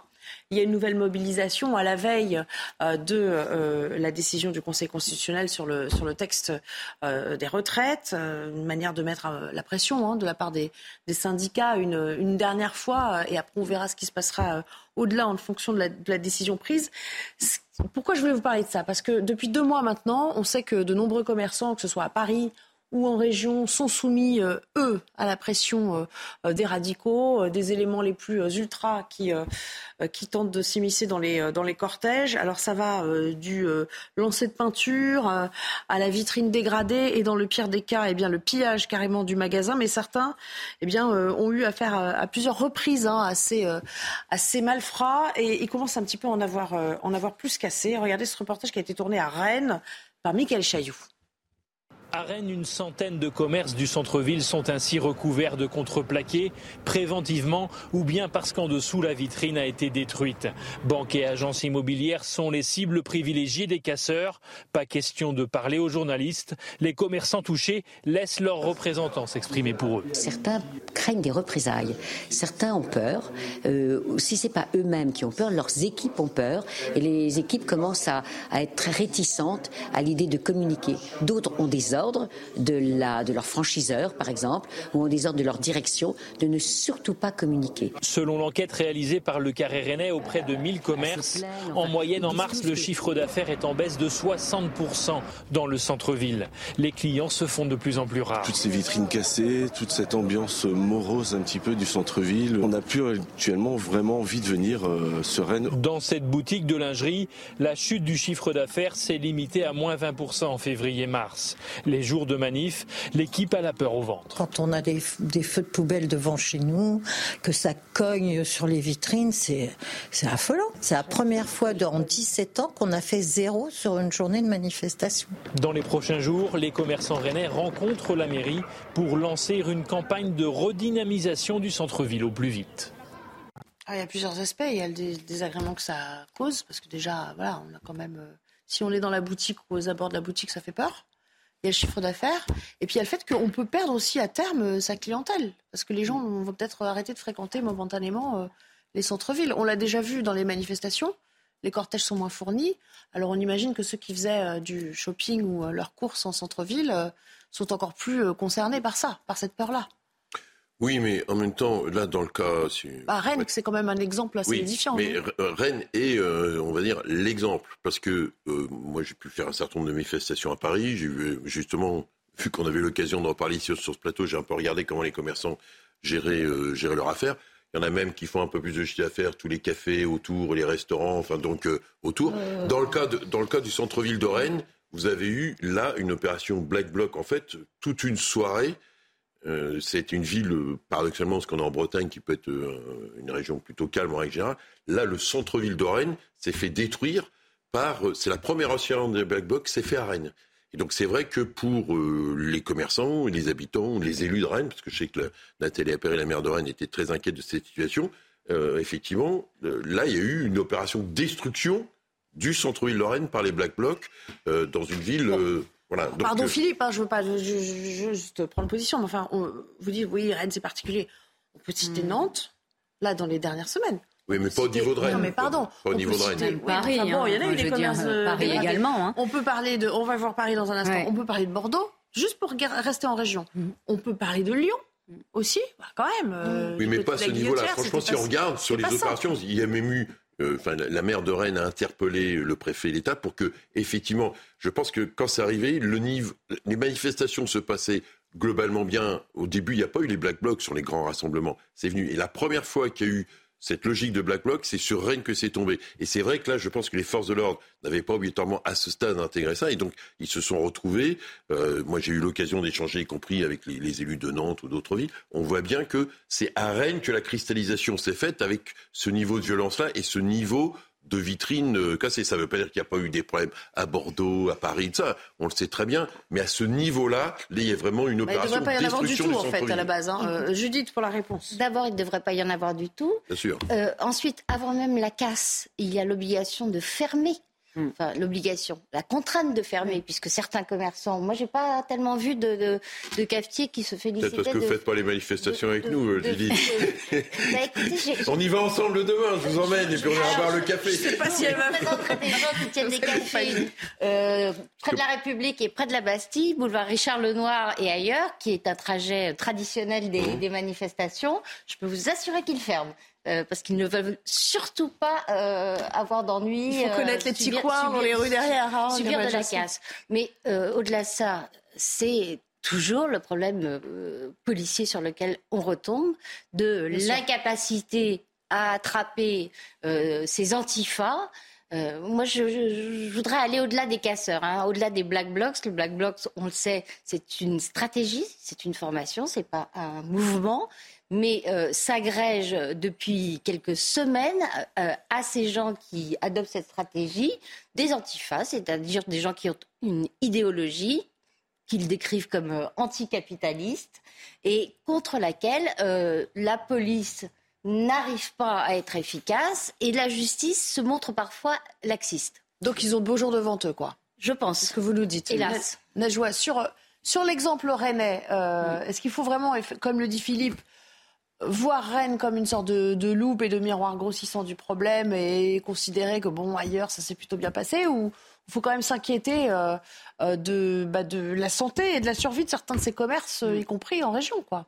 Speaker 4: Il y a une nouvelle mobilisation à la veille euh, de la décision du Conseil constitutionnel sur le, sur le texte des retraites, une manière de mettre la pression hein, de la part des, syndicats une, dernière fois, et après on verra ce qui se passera au-delà en fonction de la, de la décision prise. Pourquoi je voulais vous parler de ça? Parce que depuis deux mois maintenant, on sait que de nombreux commerçants, que ce soit à Paris ou en région sont soumis, euh, eux, à la pression euh, euh, des radicaux, des éléments les plus ultras qui, qui tentent de s'immiscer dans les, dans les cortèges. Alors ça va du lancer de peinture à la vitrine dégradée et dans le pire des cas, eh bien, le pillage carrément du magasin. Mais certains eh bien, ont eu affaire à, plusieurs reprises hein, à, ces, à malfrats et ils commencent un petit peu à en avoir, en avoir plus cassé. Regardez ce reportage qui a été tourné à Rennes par Michael Chailloux.
Speaker 20: À Rennes, une centaine de commerces du centre-ville sont ainsi recouverts de contreplaqués, préventivement ou bien parce qu'en dessous la vitrine a été détruite. Banques et agences immobilières sont les cibles privilégiées des casseurs. Pas question de parler aux journalistes. Les commerçants touchés laissent leurs représentants s'exprimer pour eux.
Speaker 21: Certains craignent des représailles. Certains ont peur. Euh, si c'est pas eux-mêmes qui ont peur, leurs équipes ont peur. Et les équipes commencent à, à être très réticentes à l'idée de communiquer. D'autres ont des ordres de, la, de leur franchiseur, par exemple, ou ont des ordres de leur direction de ne surtout pas communiquer.
Speaker 20: Selon l'enquête réalisée par le Carré Rennais auprès de 1000 commerces, en moyenne en mars, le chiffre d'affaires est en baisse de 60% dans le centre-ville. Les clients se font de plus en plus rares.
Speaker 22: Toutes ces vitrines cassées, toute cette ambiance morose un petit peu du centre-ville, on n'a plus actuellement vraiment envie de venir euh, sereine.
Speaker 20: Dans cette boutique de lingerie, la chute du chiffre d'affaires s'est limitée à moins 20% en février-mars les jours de manif, l'équipe a la peur au ventre.
Speaker 8: Quand on a des, feux de poubelle devant chez nous, que ça cogne sur les vitrines, c'est affolant. C'est la première fois en 17 ans qu'on a fait zéro sur une journée de manifestation.
Speaker 20: Dans les prochains jours, les commerçants rennais rencontrent la mairie pour lancer une campagne de redynamisation du centre-ville au plus vite.
Speaker 4: Ah, il y a plusieurs aspects. Il y a le désagrément que ça cause, parce que déjà, voilà, on a quand même. Euh, si on est dans la boutique ou aux abords de la boutique, ça fait peur il y a le chiffre d'affaires, et puis il y a le fait qu'on peut perdre aussi à terme euh, sa clientèle, parce que les gens vont peut-être arrêter de fréquenter momentanément euh, les centres-villes. On l'a déjà vu dans les manifestations, les cortèges sont moins fournis, alors on imagine que ceux qui faisaient euh, du shopping ou leurs courses en centre-ville sont encore plus concernés par ça, par cette peur-là.
Speaker 12: Oui, mais en même temps, là, dans le cas.
Speaker 4: Bah, Rennes, c'est quand même un exemple assez édifiant.
Speaker 12: Mais Rennes est, euh, on va dire, l'exemple. Parce que euh, moi, j'ai pu faire un certain nombre de manifestations à Paris. J'ai vu, justement, vu qu'on avait l'occasion d'en parler ici sur ce plateau, j'ai un peu regardé comment les commerçants géraient, euh, géraient leur affaire. Il y en a même qui font un peu plus de chiffre d'affaires, tous les cafés autour, les restaurants, enfin, donc, autour. Dans, le cas dans le cas du centre-ville de Rennes, vous avez eu, là, une opération Black Bloc, en fait, toute une soirée euh, c'est une ville, euh, paradoxalement, ce qu'on a en Bretagne, qui peut être euh, une région plutôt calme en règle générale. Là, le centre-ville de Rennes s'est fait détruire par. c'est la première oscillation des Black Box s'est fait à Rennes. Et donc c'est vrai que pour les commerçants, les habitants, les élus de Rennes, parce que je sais que Nathalie Appéré, la maire de Rennes, était très inquiète de cette situation, effectivement, là, il y a eu une opération de destruction du centre-ville de Rennes par les Black Blocs dans une ville.
Speaker 4: Pardon Philippe, hein, je ne veux pas juste prendre position, mais enfin, on, vous dites, oui, Rennes c'est particulier. On peut citer hmm. Nantes, là, dans les dernières semaines.
Speaker 12: Oui, mais pas au niveau de Rennes.
Speaker 4: Non, mais pardon.
Speaker 12: Pas au niveau de Rennes.
Speaker 13: Paris, bon, il y en a eu des commerces. Euh, Paris également. Hein.
Speaker 4: On peut parler de. On va voir Paris dans un instant. On peut parler de Bordeaux, juste pour rester en région. Hmm. On peut parler de Lyon aussi, bah, quand même.
Speaker 12: Euh, oui, mais pas à ce niveau-là. Franchement, si on regarde sur les opérations, il y a même eu euh, enfin, la maire de Rennes a interpellé le préfet et l'État pour que, effectivement, je pense que quand c'est arrivé, les manifestations se passaient globalement bien. Au début, il n'y a pas eu les black blocs sur les grands rassemblements. C'est venu. Et la première fois qu'il y a eu cette logique de Black Bloc, c'est sur Rennes que c'est tombé. Et c'est vrai que là, je pense que les forces de l'ordre n'avaient pas obligatoirement à ce stade intégré ça. Et donc, ils se sont retrouvés. Euh, moi, j'ai eu l'occasion d'échanger, y compris avec les, les, élus de Nantes ou d'autres villes. On voit bien que c'est à Rennes que la cristallisation s'est faite avec ce niveau de violence-là et ce niveau de vitrines euh, cassées. Ça ne veut pas dire qu'il n'y a pas eu des problèmes à Bordeaux, à Paris, ça, on le sait très bien. Mais à ce niveau-là, il y a vraiment une
Speaker 4: bah,
Speaker 12: opération
Speaker 4: de Il ne devrait pas y en avoir du tout, en fait, à la base. Hein. Euh, Judith, pour la réponse.
Speaker 11: D'abord, il ne devrait pas y en avoir du tout.
Speaker 12: Bien sûr.
Speaker 11: Euh, ensuite, avant même la casse, il y a l'obligation de fermer. Enfin, l'obligation, la contrainte de fermer, puisque certains commerçants, moi j'ai pas tellement vu de, de, de cafetiers qui se félicitaient.
Speaker 12: Peut-être parce que
Speaker 11: de,
Speaker 12: vous faites pas les manifestations avec nous,
Speaker 11: de-
Speaker 12: Julie. *laughs*
Speaker 11: Bah, écoutez,
Speaker 12: on y va ensemble demain, je vous emmène et puis on ira boire le café.
Speaker 4: Je sais pas si elle va
Speaker 11: présenter des gens qui tiennent *laughs* des cafés euh, près de la République et près de la Bastille, boulevard Richard Lenoir et ailleurs, qui est un trajet traditionnel des,
Speaker 12: Mmh.
Speaker 11: des manifestations. Je peux vous assurer qu'ils ferment. Euh, parce qu'ils ne veulent surtout pas euh, avoir d'ennuis.
Speaker 4: Il faut connaître les petits coins dans les rues derrière, hein,
Speaker 11: subir de la casse. Mais euh, au-delà de ça, c'est toujours le problème euh, policier sur lequel on retombe, de l'incapacité à attraper euh, ces antifas. Euh, moi, je, je- je voudrais aller au-delà des casseurs, hein, au-delà des black blocs. Le black blocs, on le sait, c'est une stratégie, c'est une formation, c'est pas un mouvement, mais euh, s'agrège depuis quelques semaines euh, à ces gens qui adoptent cette stratégie des antifas, c'est-à-dire des gens qui ont une idéologie qu'ils décrivent comme euh, anticapitaliste et contre laquelle euh, la police n'arrive pas à être efficace et la justice se montre parfois laxiste.
Speaker 4: Donc ils ont de beaux jours devant eux, quoi.
Speaker 11: Je pense.
Speaker 4: C'est ce que vous nous dites.
Speaker 11: Hélas.
Speaker 4: Najwa, sur, sur l'exemple rennais, est-ce qu'il faut vraiment, comme le dit Philippe, voir Rennes comme une sorte de, de loupe et de miroir grossissant du problème et considérer que, bon, ailleurs, ça s'est plutôt bien passé ou il faut quand même s'inquiéter euh, euh, de, bah, de la santé et de la survie de certains de ces commerces, euh, y compris en région, quoi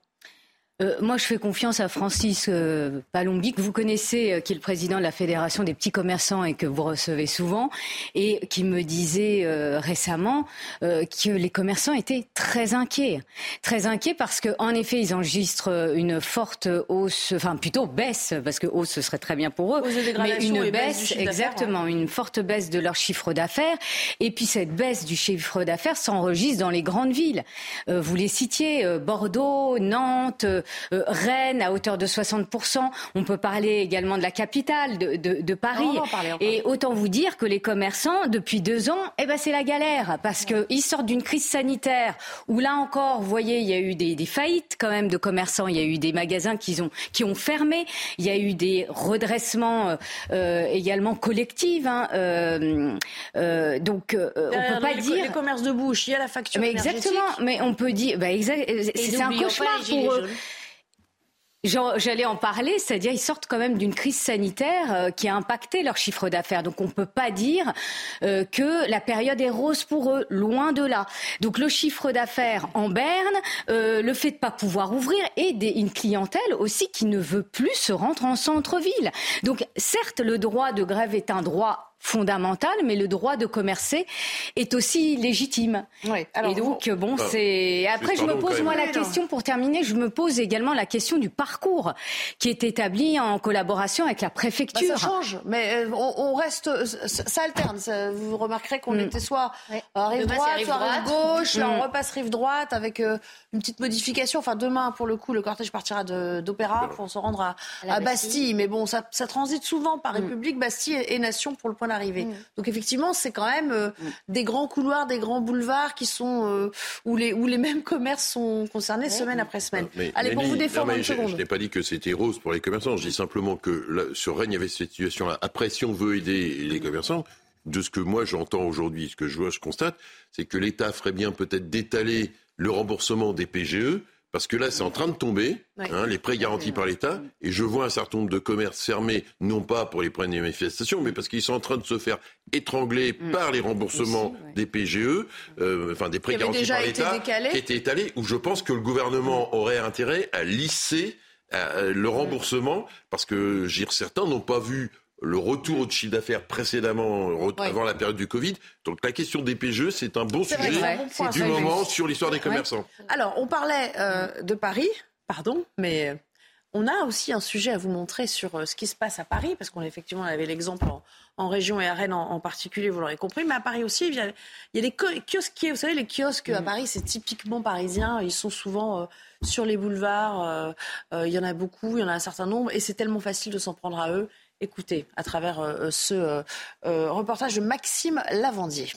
Speaker 13: Euh, moi, je fais confiance à Francis euh, Palombi, que vous connaissez, euh, qui est le président de la Fédération des petits commerçants et que vous recevez souvent, et qui me disait euh, récemment euh, que les commerçants étaient très inquiets. Très inquiets parce qu'en effet, ils enregistrent une forte hausse, enfin plutôt baisse, parce que hausse, ce serait très bien pour eux, mais une
Speaker 4: baisse
Speaker 13: exactement, une forte baisse de leur chiffre d'affaires. Et puis cette baisse du chiffre d'affaires s'enregistre dans les grandes villes. Euh, vous les citiez, euh, Bordeaux, Nantes, Rennes à hauteur de 60%. On peut parler également de la capitale, de, de- de Paris.
Speaker 4: On en parler, on
Speaker 13: Et autant vous dire que les commerçants, depuis deux ans, eh ben, c'est la galère. Parce qu'ils sortent d'une crise sanitaire où là encore, vous voyez, il y a eu des, des faillites quand même de commerçants. Il y a eu des magasins qui ont, qui ont fermé. Il y a eu des redressements euh, euh, également collectifs. hein. Euh, euh, donc, euh, on
Speaker 4: Derrière
Speaker 13: peut pas
Speaker 4: les,
Speaker 13: dire...
Speaker 4: les commerces de bouche, il y a la facture
Speaker 13: Mais exactement, mais on peut dire, bah c'est un cauchemar pour eux. J'allais en parler, c'est-à-dire ils sortent quand même d'une crise sanitaire euh, qui a impacté leur chiffre d'affaires. Donc on ne peut pas dire euh, que la période est rose pour eux, loin de là. Donc le chiffre d'affaires en berne, euh, le fait de pas pouvoir ouvrir et une clientèle aussi qui ne veut plus se rendre en centre-ville. Donc certes, le droit de grève est un droit fondamental, mais le droit de commercer est aussi légitime.
Speaker 4: alors
Speaker 13: et donc bon,
Speaker 12: Enfin,
Speaker 13: c'est après je me pose moi la question pour terminer, je me pose également la question du parcours qui est établi en collaboration avec la
Speaker 4: Bah,
Speaker 13: préfecture.
Speaker 4: ça change, mais euh, on, on reste, ça, ça alterne. Ça- vous remarquerez qu'on était soit à rive
Speaker 11: De base,
Speaker 4: droite,
Speaker 11: rive
Speaker 4: soit rive gauche. Là,
Speaker 13: Mm.
Speaker 4: on repasse rive droite avec euh, une petite modification. Enfin, demain, pour le coup, le cortège partira de- d'Opéra pour se rendre à,
Speaker 11: À la
Speaker 4: à
Speaker 11: Bastille.
Speaker 4: Bastille. Mais bon, ça, ça transite souvent par
Speaker 13: Mm.
Speaker 4: République, Bastille et, et Nation pour le point
Speaker 11: Mm.
Speaker 4: Donc effectivement, c'est quand même euh, des grands couloirs, des grands boulevards qui sont euh, où les où les mêmes commerces sont concernés semaine après semaine.
Speaker 12: Mais,
Speaker 4: Allez, pour vous défendre
Speaker 12: non, mais
Speaker 4: une
Speaker 12: je-
Speaker 4: seconde.
Speaker 12: Je n'ai pas dit que c'était rose pour les commerçants. Je dis simplement que là, sur Rennes, il y avait cette situation-là. Après, si on veut aider les commerçants, de ce que moi j'entends aujourd'hui, ce que je vois, je constate, c'est que l'État ferait bien peut-être d'étaler le remboursement des PGE. Parce que là, c'est en train de tomber,
Speaker 4: Oui.
Speaker 12: hein, les prêts garantis par l'État, et je vois un certain nombre de commerces fermés, non pas pour les problèmes des manifestations, mais parce qu'ils sont en train de se faire étrangler par les remboursements des PGE, euh, enfin des prêts garantis
Speaker 4: déjà
Speaker 12: par
Speaker 4: été
Speaker 12: l'État, qui étaient étalés, où je pense que le gouvernement aurait intérêt à lisser euh, le remboursement, parce que je veux dire, certains n'ont pas vu le retour au chiffre d'affaires précédemment, avant la période du Covid. Donc la question des PGE, c'est un bon sujet du moment sur l'histoire des commerçants.
Speaker 4: Alors, on parlait euh, de Paris, pardon, mais on a aussi un sujet à vous montrer sur euh, ce qui se passe à Paris, parce qu'on effectivement avait l'exemple en, région et à Rennes en, particulier, vous l'aurez compris, mais à Paris aussi, il y a, il y a les kiosques, vous savez, les kiosques à mm. Paris, c'est typiquement parisien, ils sont souvent euh, sur les boulevards, il y en a beaucoup, il y en a un certain nombre, et c'est tellement facile de s'en prendre à eux. Écoutez, à travers euh, ce euh, euh, reportage de Maxime Lavandier.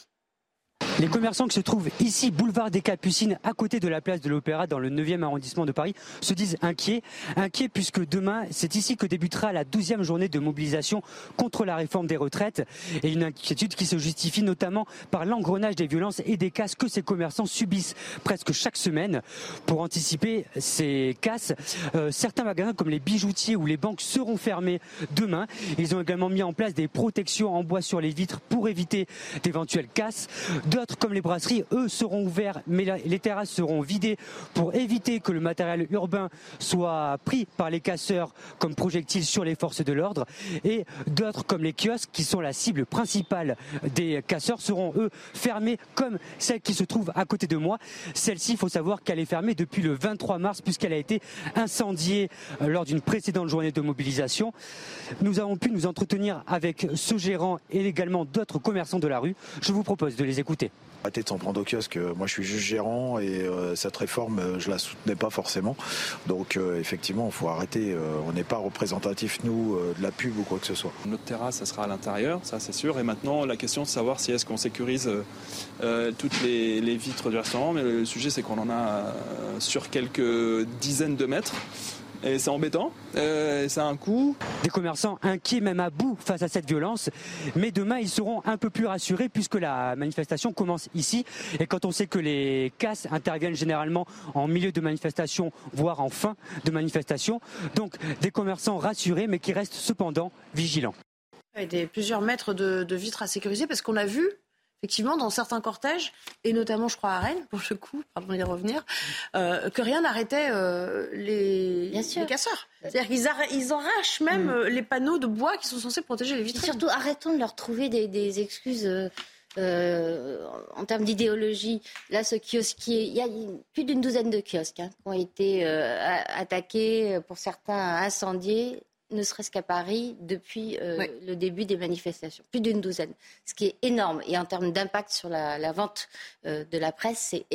Speaker 23: Les commerçants qui se trouvent ici, boulevard des Capucines, à côté de la place de l'Opéra, dans le 9e arrondissement de Paris, se disent inquiets. Inquiets puisque demain, c'est ici que débutera la 12e journée de mobilisation contre la réforme des retraites. Et une inquiétude qui se justifie notamment par l'engrenage des violences et des casses que ces commerçants subissent presque chaque semaine. Pour anticiper ces casses, euh, certains magasins comme les bijoutiers ou les banques seront fermés demain. Ils ont également mis en place des protections en bois sur les vitres pour éviter d'éventuelles casses comme les brasseries, eux, seront ouverts, mais les terrasses seront vidées pour éviter que le matériel urbain soit pris par les casseurs comme projectiles sur les forces de l'ordre. Et d'autres, comme les kiosques, qui sont la cible principale des casseurs, seront, eux, fermés comme celle qui se trouve à côté de moi. Celle-ci, il faut savoir qu'elle est fermée depuis le 23 mars, puisqu'elle a été incendiée euh, lors d'une précédente journée de mobilisation. Nous avons pu nous entretenir avec ce gérant et également d'autres commerçants de la rue. Je vous propose de les écouter.
Speaker 9: Arrêtez de s'en prendre au kiosque. Moi, je suis juste gérant et euh, cette réforme, euh, je la soutenais pas forcément. Donc, euh, effectivement, il faut arrêter. on n'est pas représentatif, nous, de la pub ou quoi que ce soit.
Speaker 24: Notre terrasse, ça sera à l'intérieur, ça c'est sûr. Et maintenant, la question de savoir si est-ce qu'on sécurise toutes les, vitres du restaurant. Mais le sujet, c'est qu'on en a sur quelques dizaines de mètres. Et c'est embêtant, euh, ça a un coût.
Speaker 23: Des commerçants inquiets même à bout face à cette violence, mais demain ils seront un peu plus rassurés puisque la manifestation commence ici. Et quand on sait que les casses interviennent généralement en milieu de manifestation, voire en fin de manifestation, donc des commerçants rassurés mais qui restent cependant vigilants.
Speaker 4: Il y a plusieurs mètres de, de vitres à sécuriser parce qu'on a vu effectivement, dans certains cortèges, et notamment, je crois, à Rennes, pour le coup, pardon d'y revenir, euh, que rien n'arrêtait euh, les, les, casseurs. C'est-à-dire qu'ils ils arrachent même mm. euh, les panneaux de bois qui sont censés protéger les vitrines.
Speaker 11: Et surtout, arrêtons de leur trouver des, excuses. en termes d'idéologie, là, ce kiosquier, il y a plus d'une douzaine de kiosques hein, qui ont été attaqués, pour certains incendiés ne serait-ce qu'à Paris, depuis euh, le début des manifestations. Plus d'une douzaine. Ce qui est énorme. Et en termes d'impact sur la, vente euh, de la presse, c'est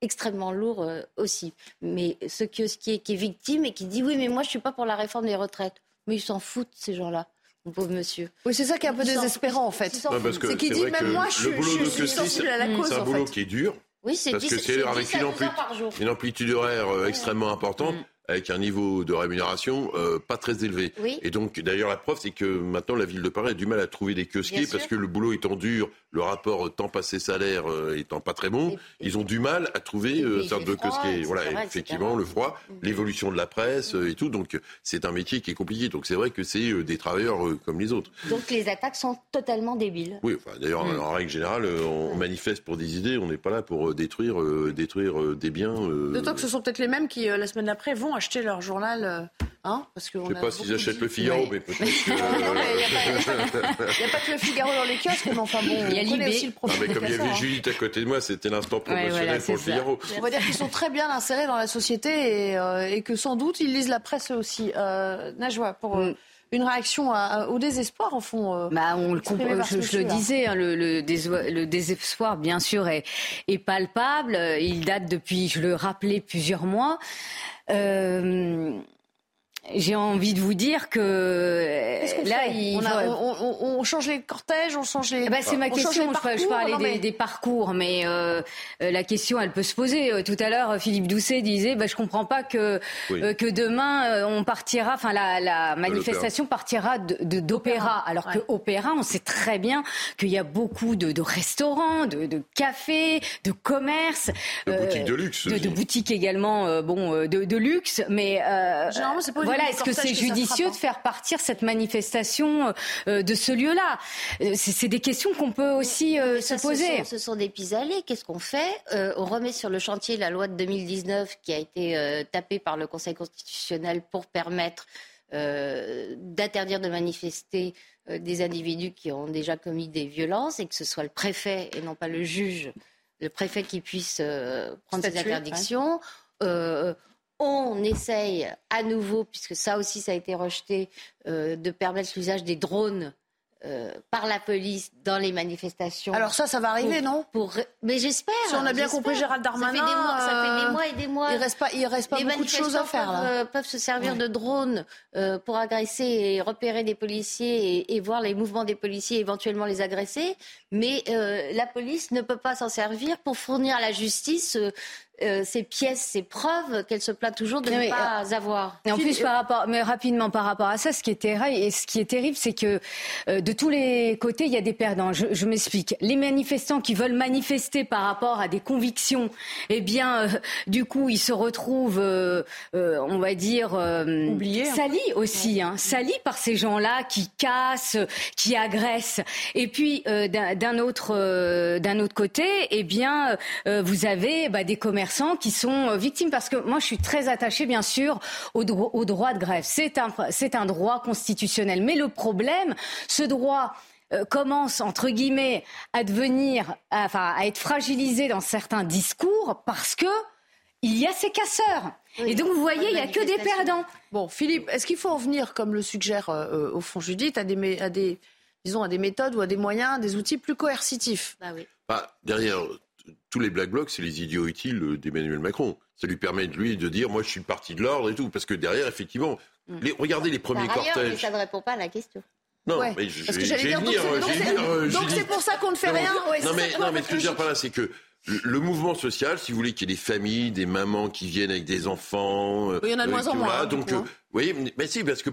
Speaker 11: extrêmement lourd euh, aussi. Mais ce qui est, qui est victime et qui dit oui, mais moi je ne suis pas pour la réforme des retraites. Mais ils s'en foutent, ces gens-là. Mon pauvre monsieur.
Speaker 4: Oui, c'est ça qui est un peu désespérant en fait.
Speaker 12: C'est qu'il dit même moi je, suis sensible à la cause. C'est un boulot qui est dur. Oui, c'est Parce que c'est avec une, amplitude horaire extrêmement importante. Mm avec un niveau de rémunération euh, pas très élevé. Et donc, d'ailleurs, la preuve, c'est que maintenant, la ville de Paris a du mal à trouver des kiosquiers parce que le boulot étant dur, le rapport temps passé-salaire euh, étant pas très bon, ils ont du mal à trouver euh, certain de kiosquiers. Voilà, effectivement, le froid, mm. l'évolution de la presse et tout. Donc, c'est un métier qui est compliqué. Donc, c'est vrai que c'est des travailleurs comme les autres.
Speaker 11: Donc, les attaques sont totalement débiles.
Speaker 12: Oui, enfin, d'ailleurs, mm. en règle générale, on manifeste pour des idées. On n'est pas là pour détruire, détruire des biens.
Speaker 4: D'autant que ce sont peut-être les mêmes qui, la semaine d'après, vont acheter leur journal. Euh, hein, parce que
Speaker 12: je ne sais pas s'ils achètent le Figaro, mais peut-être. *laughs*
Speaker 4: Il n'y *laughs* a, pas que le Figaro dans les kiosques, mais enfin bon, il y a on connaît aussi le profil.
Speaker 12: mais comme il y avait Judith à côté de moi, c'était l'instant promotionnel pour le Figaro.
Speaker 4: On va dire qu'ils sont très bien insérés dans la société et, euh, et, que sans doute ils lisent la presse aussi. Euh, Najwa, pour. Mm. une réaction au désespoir, en fond.
Speaker 13: bah, on le je, je, le disais, hein, le, le, le, désespoir, bien sûr, est, est, palpable. Il date depuis, je le rappelais, plusieurs mois. Euh, j'ai envie de vous dire que
Speaker 4: là, on, on, change les cortèges, on change les.
Speaker 13: Eh ben, c'est ma question. je, parlais des, parcours, mais euh, la question, elle peut se poser. Euh, tout à l'heure, Philippe Doucet disait, bah, je comprends pas que euh, que demain on partira, enfin la, manifestation partira d'opéra, alors que opéra, on sait très bien qu'il y a beaucoup de, restaurants, de, cafés, de commerces,
Speaker 12: de boutiques de luxe,
Speaker 13: de, boutiques également, bon, de, luxe, mais
Speaker 4: généralement c'est pas
Speaker 13: voilà, est-ce que c'est judicieux de faire partir cette manifestation euh, de ce lieu-là? Euh, C'est des questions qu'on peut aussi euh, se poser.
Speaker 11: Ce sont, des pis-aller. Qu'est-ce qu'on fait? On remet sur le chantier la loi de 2019 qui a été tapée par le Conseil constitutionnel pour permettre d'interdire de manifester des individus qui ont déjà commis des violences et que ce soit le préfet et non pas le juge, le préfet qui puisse prendre ces interdictions. On essaye à nouveau, puisque ça aussi ça a été rejeté, de permettre l'usage des drones euh, par la police dans les manifestations.
Speaker 4: Alors ça, ça va arriver, non?
Speaker 11: pour... Mais j'espère.
Speaker 4: Si on a bien compris Gérald Darmanin,
Speaker 11: ça fait, des mois, ça fait des mois et des mois.
Speaker 4: Il reste pas, il reste pas beaucoup de choses à faire.
Speaker 11: Peuvent,
Speaker 4: là.
Speaker 11: Euh, peuvent se servir de drones euh, pour agresser et repérer des policiers et, et, voir les mouvements des policiers, éventuellement les agresser. Mais euh, la police ne peut pas s'en servir pour fournir à la justice euh, ces pièces, ces preuves qu'elle se plaint toujours de ne pas
Speaker 13: euh,
Speaker 11: avoir.
Speaker 13: Et en plus, par rapport, mais rapidement par rapport à ça, ce qui est terrible, et ce qui est terrible, c'est que euh, de tous les côtés, il y a des perdants. Je, je m'explique. Les manifestants qui veulent manifester par rapport à des convictions, eh bien, euh, du coup, ils se retrouvent, euh, on va dire,
Speaker 4: Oubliés,
Speaker 13: salis aussi, hein, salis par ces gens-là qui cassent, qui agressent. Et puis, d'un autre, d'un autre côté, eh bien, vous avez bah, des commerçants qui sont euh, victimes. Parce que moi, je suis très attachée, bien sûr, au, dro au droit de grève. C'est un, c'est un droit constitutionnel. Mais le problème, ce droit euh, commence entre guillemets à devenir, à, enfin, à être fragilisé dans certains discours parce que il y a ces casseurs. Oui, et donc vous voyez, il n'y a que des perdants.
Speaker 4: Bon, Philippe, est-ce qu'il faut en venir, comme le suggère euh, au fond Judith, à des, à des, disons, à des méthodes ou à des moyens, des outils plus coercitifs?
Speaker 11: Bah oui.
Speaker 12: bah, Derrière tous les black blocs, c'est les idiots utiles d'Emmanuel Macron. Ça lui permet de lui de dire, moi, je suis parti de l'ordre et tout, parce que derrière, effectivement,
Speaker 11: Mm.
Speaker 12: les, regardez les premiers
Speaker 11: Par ailleurs, mais
Speaker 12: cortèges.
Speaker 11: ça ne répond pas à la question.
Speaker 12: Non,
Speaker 11: Ouais.
Speaker 12: mais je,
Speaker 4: Parce que j'allais dire, donc
Speaker 12: venir,
Speaker 4: c'est-
Speaker 12: euh,
Speaker 4: donc
Speaker 12: vais
Speaker 4: c'est-
Speaker 12: euh,
Speaker 4: pour ça qu'on ne fait
Speaker 12: Non,
Speaker 4: rien Ouais,
Speaker 12: non, mais, non, mais ce que je veux dire par là, c'est que le, le mouvement social, si vous voulez, qu'il y ait des familles, des mamans qui viennent avec des enfants. euh,
Speaker 4: Il y en a de moins en moins, hein,
Speaker 12: donc, euh,
Speaker 4: hein.
Speaker 12: vous voyez, mais, mais si, parce que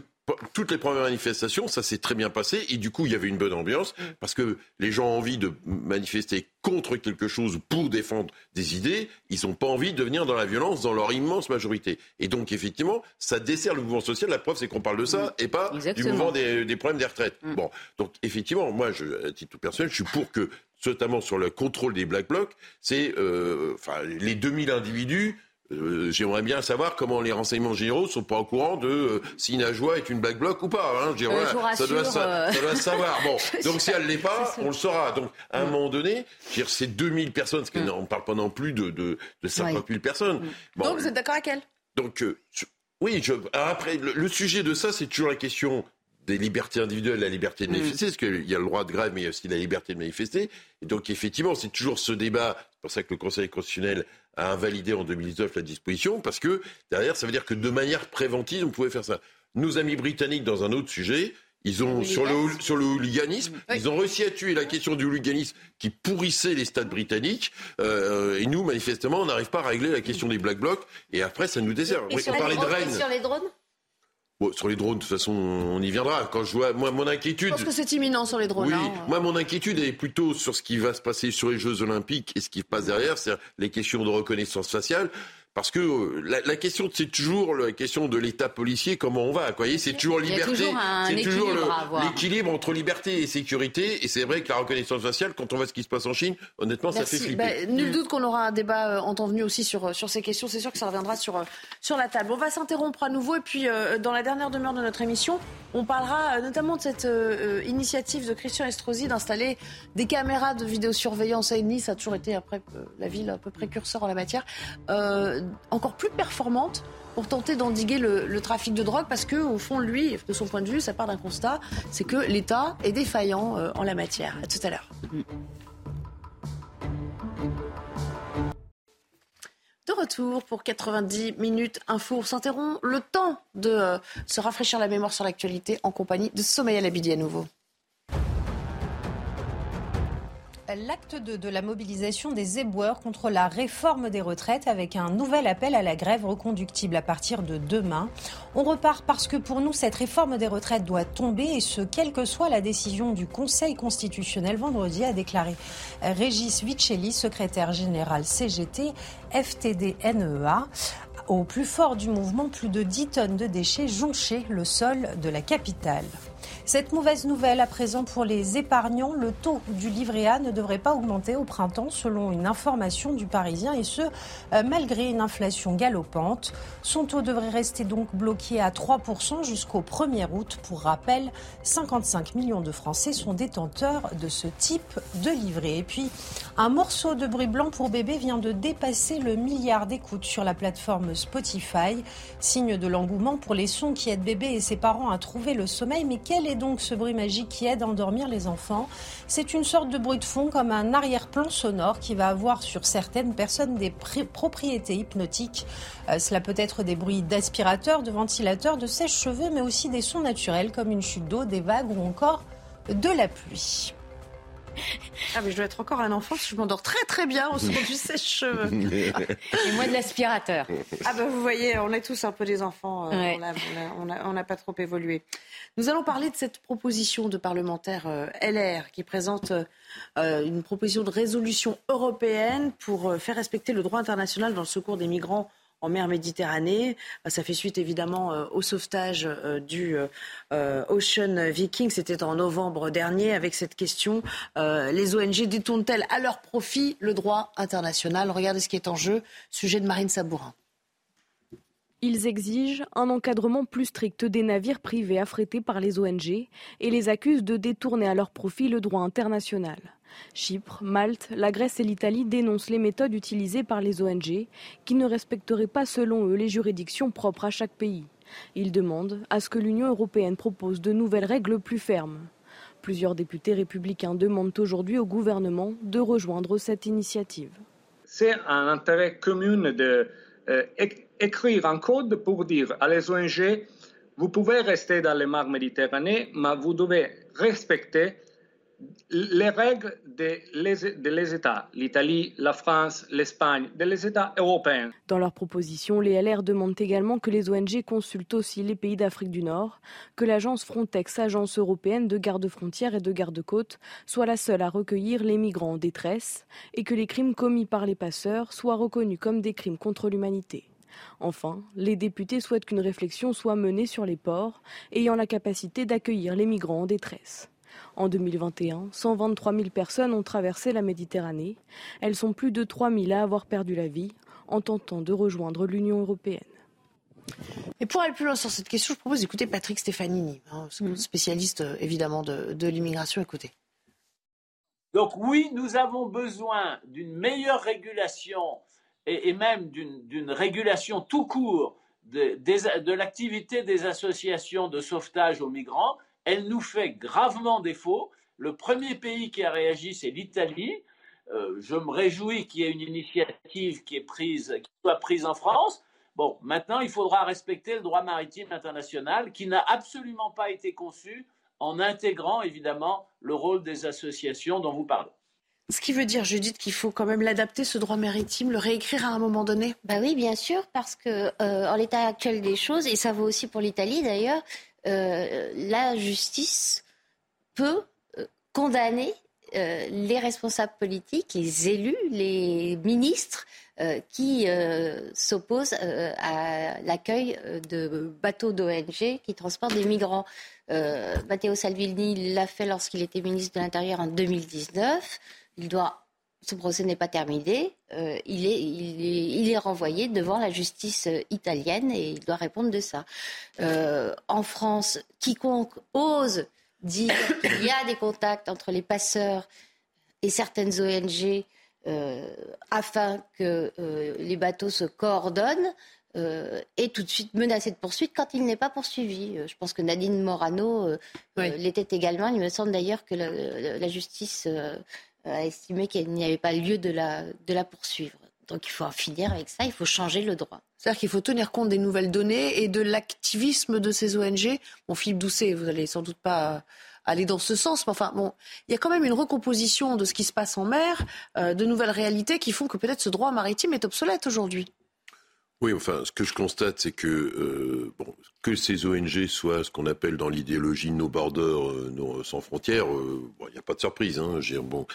Speaker 12: toutes les premières manifestations, ça s'est très bien passé, et du coup, il y avait une bonne ambiance,
Speaker 4: Mm.
Speaker 12: parce que les gens ont envie de manifester contre quelque chose pour défendre des idées, ils n'ont pas envie de venir dans la violence dans leur immense majorité. Et donc, effectivement, ça dessert le mouvement social. La preuve, c'est qu'on parle de ça, et pas du mouvement des, des problèmes des retraites. Bon, donc, effectivement, moi, je, à titre personnel, je suis pour que, notamment sur le contrôle des black blocs, c'est, euh, enfin, les 2000 individus, euh, J'aimerais bien savoir comment les renseignements généraux sont pas au courant de euh, si Najwa est une black bloc ou pas. Hein. Je
Speaker 13: Euh,
Speaker 12: ça, doit, ça savoir. *laughs* Bon, donc si elle l'est pas, on le saura. Donc à un moment donné, je c'est 2000 personnes, parce qu'on ne parle pas non plus de, de, de 50 000 personnes. Bon,
Speaker 4: Donc vous êtes d'accord avec elle?
Speaker 12: donc, euh, je- oui, je, après, le, le sujet de ça, c'est toujours la question des libertés individuelles, la liberté de manifester, parce qu'il y a le droit de grève, mais il y a aussi la liberté de manifester. Et donc, effectivement, c'est toujours ce débat. C'est pour ça que le Conseil constitutionnel a invalidé en 2019 la disposition, parce que derrière, ça veut dire que de manière préventive, on pouvait faire ça. Nos amis britanniques, dans un autre sujet, ils ont, sur le, sur le hooliganisme, ils ont réussi à tuer la question du hooliganisme qui pourrissait les stades britanniques. Euh, et nous, manifestement, on n'arrive pas à régler la question des black blocs. Et après, ça nous dessert.
Speaker 11: Et
Speaker 12: Oui,
Speaker 11: sur
Speaker 12: on parlait de Rennes.
Speaker 11: sur les drones
Speaker 12: Bon, sur les drones, de toute façon, on y viendra. Quand je vois, moi, mon
Speaker 4: Je
Speaker 12: inquiétude.
Speaker 4: pense que c'est imminent sur les drones.
Speaker 12: Oui,
Speaker 4: hein.
Speaker 12: moi mon inquiétude est plutôt sur ce qui va se passer sur les Jeux Olympiques et ce qui se passe derrière, c'est-à-dire les questions de reconnaissance faciale. Parce que euh, la, la question, c'est toujours la question de l'État policier, comment on va. Vous voyez, C'est toujours liberté,
Speaker 13: toujours un
Speaker 12: c'est toujours
Speaker 13: équilibre
Speaker 12: le-
Speaker 13: à avoir.
Speaker 12: l'équilibre entre liberté et sécurité. Et c'est vrai que la reconnaissance faciale, quand on voit ce qui se passe en Chine, honnêtement, ça fait flipper.
Speaker 4: Ben, nul doute qu'on aura un débat euh, en temps venu aussi sur, euh, sur ces questions. C'est sûr que ça reviendra sur, euh, sur la table. On va s'interrompre à nouveau. Et puis, euh, dans la dernière demeure de notre émission, on parlera euh, notamment de cette initiative de Christian Estrosi d'installer des caméras de vidéosurveillance à Nice. Ça a toujours été après euh, la ville un peu précurseur en la matière. Encore plus performante pour tenter d'endiguer le, trafic de drogue parce que au fond lui de son point de vue ça part d'un constat c'est que l'État est défaillant euh, en la matière à tout à l'heure De retour pour 90 minutes info. On s'interrompt le temps de euh, se rafraîchir la mémoire sur l'actualité en compagnie de Sommeil Labidi à nouveau.
Speaker 5: L'acte 2 de la mobilisation des éboueurs contre la réforme des retraites avec un nouvel appel à la grève reconductible à partir de demain. On repart parce que pour nous, cette réforme des retraites doit tomber et ce, quelle que soit la décision du Conseil constitutionnel vendredi, a déclaré Régis Vicelli, secrétaire général CGT, FTD-NEA. Au plus fort du mouvement, plus de 10 tonnes de déchets jonchaient le sol de la capitale. Cette mauvaise nouvelle à présent pour les épargnants, le taux du livret A ne devrait pas augmenter au printemps selon une information du Parisien et ce euh, malgré une inflation galopante. Son taux devrait rester donc bloqué à 3% jusqu'au 1er août. Pour rappel, 55 millions de Français sont détenteurs de ce type de livret. Et puis, un morceau de bruit blanc pour bébé vient de dépasser le milliard d'écoutes sur la plateforme Spotify, signe de l'engouement pour les sons qui aident bébé et ses parents à trouver le sommeil. Mais quel est donc ce bruit magique qui aide à endormir les enfants? C'est une sorte de bruit de fond comme un arrière-plan sonore qui va avoir sur certaines personnes des propriétés hypnotiques. Euh, cela peut être des bruits d'aspirateur, de ventilateur, de sèche-cheveux, mais aussi des sons naturels comme une chute d'eau, des vagues ou encore de la pluie.
Speaker 4: Ah mais je dois être encore un enfant, je m'endors très très bien au son du sèche-cheveux. *laughs*
Speaker 13: Et moi de l'aspirateur.
Speaker 4: Ah ben vous voyez, on est tous un peu des enfants, euh, on n'a pas trop évolué. Nous allons parler de cette proposition de parlementaire euh, LR qui présente euh, une proposition de résolution européenne pour faire respecter le droit international dans le secours des migrants en mer Méditerranée. Euh, ça fait suite évidemment euh, au sauvetage euh, du Ocean Viking. C'était en novembre dernier avec cette question. les ONG détournent-elles à leur profit le droit international? Regardez ce qui est en jeu. Sujet de Marine Sabourin.
Speaker 19: Ils exigent un encadrement plus strict des navires privés affrétés par les ONG et les accusent de détourner à leur profit le droit international. Chypre, Malte, la Grèce et l'Italie dénoncent les méthodes utilisées par les ONG qui ne respecteraient pas selon eux les juridictions propres à chaque pays. Ils demandent à ce que l'Union européenne propose de nouvelles règles plus fermes. Plusieurs députés républicains demandent aujourd'hui au gouvernement de rejoindre cette initiative.
Speaker 25: C'est un intérêt commun d'écrire euh, un code pour dire à les ONG, vous pouvez rester dans les mers Méditerranée, mais vous devez respecter les règles des États, l'Italie, la France, l'Espagne, des États européens.
Speaker 19: Dans leur proposition, les LR demandent également que les ONG consultent aussi les pays d'Afrique du Nord, que l'agence Frontex, agence européenne de garde-frontières et de garde-côtes, soit la seule à recueillir les migrants en détresse et que les crimes commis par les passeurs soient reconnus comme des crimes contre l'humanité. Enfin, les députés souhaitent qu'une réflexion soit menée sur les ports ayant la capacité d'accueillir les migrants en détresse. En 2021, 123 000 personnes ont traversé la Méditerranée. Elles sont plus de 3 000 à avoir perdu la vie en tentant de rejoindre l'Union européenne.
Speaker 4: Et pour aller plus loin sur cette question, je propose d'écouter Patrick Stefanini, hein, mm. spécialiste euh, évidemment de, l'immigration. Écoutez.
Speaker 26: Donc oui, nous avons besoin d'une meilleure régulation et, même d'une régulation tout court de l'activité des associations de sauvetage aux migrants elle nous fait gravement défaut. Le premier pays qui a réagi, c'est l'Italie. Euh, je me réjouis qu'il y ait une initiative qui, est prise, qui soit prise en France. Bon, maintenant, il faudra respecter le droit maritime international qui n'a absolument pas été conçu en intégrant évidemment le rôle des associations dont vous parlez.
Speaker 4: Ce qui veut dire, Judith, qu'il faut quand même l'adapter, ce droit maritime, le réécrire à un moment donné?
Speaker 11: Bah oui, bien sûr, parce que euh, en l'état actuel des choses, et ça vaut aussi pour l'Italie d'ailleurs, euh, la justice peut euh, condamner euh, les responsables politiques, les élus, les ministres qui s'opposent à l'accueil de bateaux d'ONG qui transportent des migrants. Matteo Salvini l'a fait lorsqu'il était ministre de l'Intérieur en 2019. Il doit ce procès n'est pas terminé. Euh, il, est, il, est, renvoyé devant la justice euh, italienne et il doit répondre de ça. Euh, en France, quiconque ose dire qu'il y a des contacts entre les passeurs et certaines ONG afin que les bateaux se coordonnent est tout de suite menacé de poursuite quand il n'est pas poursuivi. je pense que Nadine Morano l'était également. Il me semble d'ailleurs que la justice a estimé qu'il n'y avait pas lieu de la, de la poursuivre. Donc il faut en finir avec ça, il faut changer le droit.
Speaker 4: C'est-à-dire qu'il faut tenir compte des nouvelles données et de l'activisme de ces ONG. Bon, Philippe Doucet, vous n'allez sans doute pas aller dans ce sens, mais enfin, bon, il y a quand même une recomposition de ce qui se passe en mer, euh, de nouvelles réalités qui font que peut-être ce droit maritime est obsolète aujourd'hui.
Speaker 12: Oui, enfin, ce que je constate, c'est que euh, bon, que ces ONG soient ce qu'on appelle dans l'idéologie nos borders, euh, sans frontières, euh, il n'y a pas de surprise. Hein, bon,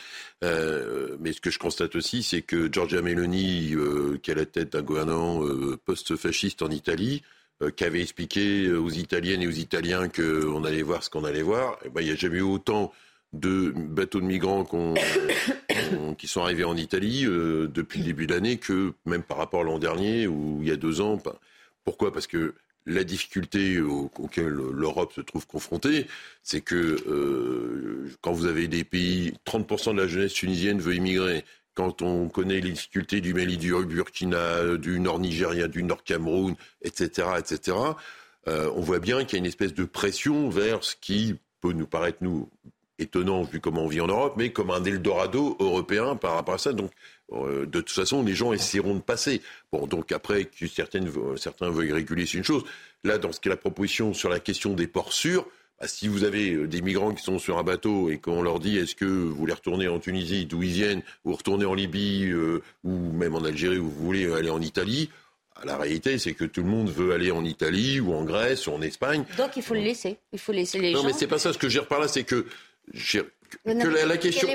Speaker 12: mais ce que je constate aussi, c'est que Giorgia Meloni, qui est à la tête d'un gouvernement post-fasciste en Italie, euh, qui avait expliqué aux Italiennes et aux Italiens qu'on allait voir ce qu'on allait voir, eh ben, il n'y a jamais eu autant de bateaux de migrants qui sont arrivés en Italie euh, depuis le début de l'année que même par rapport à l'an dernier ou il y a deux ans. Pourquoi? Parce que la difficulté auquel l'Europe se trouve confrontée, c'est que euh, quand vous avez des pays, 30% de la jeunesse tunisienne veut immigrer. Quand on connaît les difficultés du Mali, du Burkina, du Nord Nigeria, du Nord Cameroun, etc., etc., euh, on voit bien qu'il y a une espèce de pression vers ce qui peut nous paraître, nous, étonnant vu comment on vit en Europe, mais comme un Eldorado européen par rapport à ça. Donc, euh, de toute façon, les gens essaieront de passer. Bon, donc après, que certaines, certains veuillent réguler, c'est une chose. Là, dans ce qui est la proposition sur la question des ports sûrs, bah, si vous avez euh, des migrants qui sont sur un bateau et qu'on leur dit est-ce que vous voulez retourner en Tunisie, d'où ils viennent, ou retourner en Libye, euh, ou même en Algérie, ou vous voulez aller en Italie, bah, la réalité, c'est que tout le monde veut aller en Italie ou en Grèce ou en Espagne.
Speaker 11: Donc il faut le laisser. Il faut laisser les
Speaker 12: non,
Speaker 11: gens.
Speaker 12: Non, mais c'est pas ça. Ce que j'ai par là, c'est que que la, question,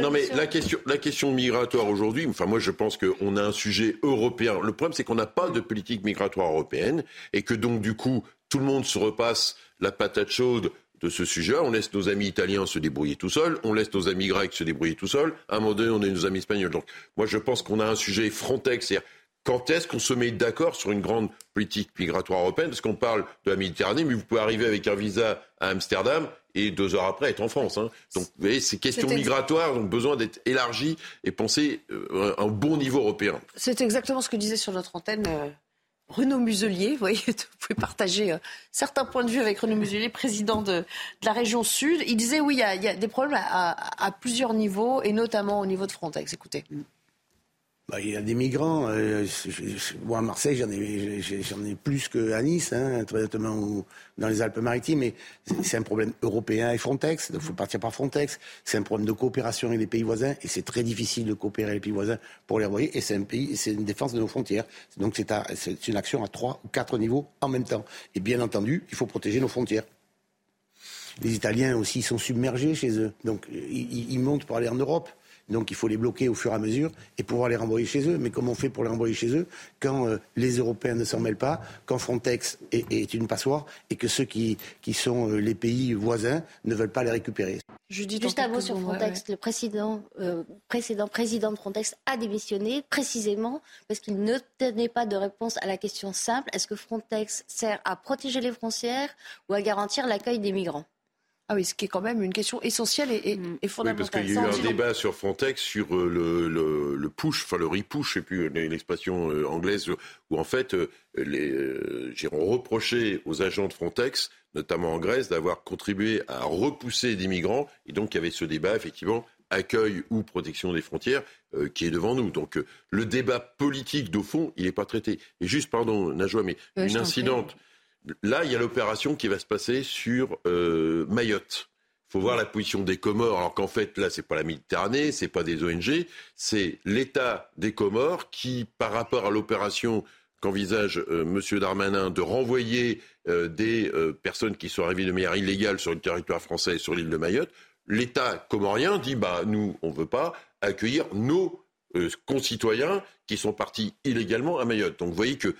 Speaker 12: non mais la question, la question migratoire aujourd'hui, enfin moi je pense qu'on a un sujet européen. Le problème c'est qu'on n'a pas de politique migratoire européenne et que donc du coup tout le monde se repasse la patate chaude de ce sujet. On laisse nos amis italiens se débrouiller tout seuls, on laisse nos amis grecs se débrouiller tout seuls. À un moment donné, on a nos amis espagnols. Donc moi je pense qu'on a un sujet Frontex, c'est quand est-ce qu'on se met d'accord sur une grande politique migratoire européenne? Parce qu'on parle de la Méditerranée, mais vous pouvez arriver avec un visa à Amsterdam et deux heures après être en France. Hein. Donc, vous voyez, ces questions migratoires ont besoin d'être élargies et pensées euh, à un bon niveau européen.
Speaker 4: C'est exactement ce que disait sur notre antenne euh, Renaud Muselier. Vous voyez, *laughs* vous pouvez partager euh, certains points de vue avec Renaud Muselier, président de, la région Sud. Il disait oui, il y a, des problèmes à, à, plusieurs niveaux et notamment au niveau de Frontex. Écoutez.
Speaker 27: Bah, il y a des migrants. Euh, moi, à Marseille, j'en ai, j'en ai plus qu'à Nice, hein, ou dans les Alpes-Maritimes. Mais c'est un problème européen et Frontex. Il faut partir par Frontex. C'est un problème de coopération avec les pays voisins. Et c'est très difficile de coopérer avec les pays voisins pour les envoyer. Et c'est un pays, c'est une défense de nos frontières. Donc c'est, c'est une action à trois ou quatre niveaux en même temps. Et bien entendu, il faut protéger nos frontières. Les Italiens aussi sont submergés chez eux. Donc ils montent pour aller en Europe. Donc il faut les bloquer au fur et à mesure et pouvoir les renvoyer chez eux. Mais comment on fait pour les renvoyer chez eux quand euh, les Européens ne s'en mêlent pas, quand Frontex est, une passoire et que ceux qui, sont euh, les pays voisins ne veulent pas les récupérer
Speaker 11: Juste un mot sur Frontex. Le précédent, euh, précédent président de Frontex a démissionné précisément parce qu'il ne tenait pas de réponse à la question simple est-ce que Frontex sert à protéger les frontières ou à garantir l'accueil des migrants?
Speaker 4: Ah oui, ce qui est quand même une question essentielle et, et, fondamentale.
Speaker 12: Oui, parce qu'il y a eu un débat sur Frontex sur euh, le, le, push, enfin le repush, et puis l'expression euh, anglaise, où en fait, euh, les, on reproché aux agents de Frontex, notamment en Grèce, d'avoir contribué à repousser des migrants. Et donc, il y avait ce débat, effectivement, accueil ou protection des frontières qui est devant nous. Donc le débat politique de fond, il n'est pas traité. Et juste, pardon, Najwa, mais une incidente. Là, il y a l'opération qui va se passer sur euh, Mayotte. Il faut voir la position des Comores, alors qu'en fait, là, c'est pas la Méditerranée, c'est pas des ONG, c'est l'État des Comores qui, par rapport à l'opération qu'envisage euh, M. Darmanin de renvoyer euh, des personnes qui sont arrivées de manière illégale sur le territoire français et sur l'île de Mayotte, l'État comorien dit bah nous on veut pas accueillir nos concitoyens qui sont partis illégalement à Mayotte. Donc vous voyez que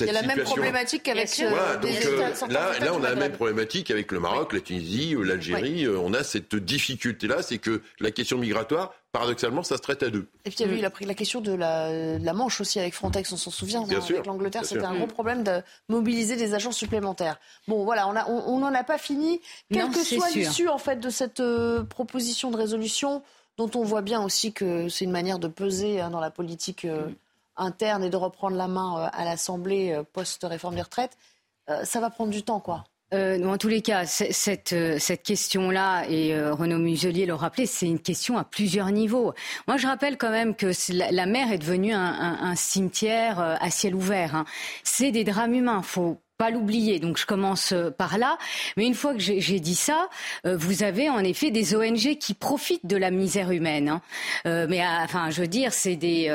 Speaker 4: il y a la même problématique qu'avec
Speaker 12: euh, euh, là, là, on a la même problématique avec le Maroc, la Tunisie, euh, l'Algérie. On a cette difficulté-là, c'est que la question migratoire, paradoxalement, ça se traite à deux.
Speaker 4: Et puis il y a eu la, la question de la, la, Manche aussi avec Frontex, on s'en souvient. Hein, avec l'Angleterre, c'était un gros problème de mobiliser des agents supplémentaires. Bon, voilà, on n'en a, a pas fini. Quelle que soit l'issue en fait de cette proposition de résolution, dont on voit bien aussi que c'est une manière de peser hein, dans la politique. Mm interne et de reprendre la main euh, à l'Assemblée euh, post-réforme des retraites, euh, ça va prendre du temps, quoi.
Speaker 13: en tous les cas, cette, cette question-là, et Renaud Muselier le rappelait, c'est une question à plusieurs niveaux. Moi, je rappelle quand même que la, mer est devenue un, cimetière à ciel ouvert. Hein. C'est des drames humains. faut pas l'oublier. Donc je commence euh, par là. Mais une fois que j'ai dit ça, euh, vous avez en effet des ONG qui profitent de la misère humaine. Hein. Euh, mais enfin, je veux dire, c'est des,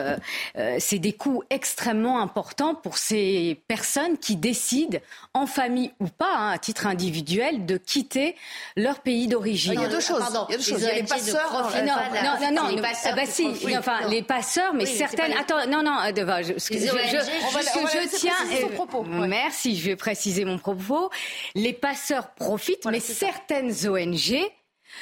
Speaker 13: c'est des coûts extrêmement importants pour ces personnes qui décident, en famille ou pas, hein, à titre individuel, de quitter leur pays d'origine.
Speaker 4: Il y a deux choses. il y a deux choses. Il y a les passeurs.
Speaker 13: Non, non, non, non, les passeurs bah, si, enfin, les passeurs, mais certaines. Attends, non, non, je, je, je, je, tiens. Merci. Je préciser mon propos. Les passeurs profitent, mais certaines ONG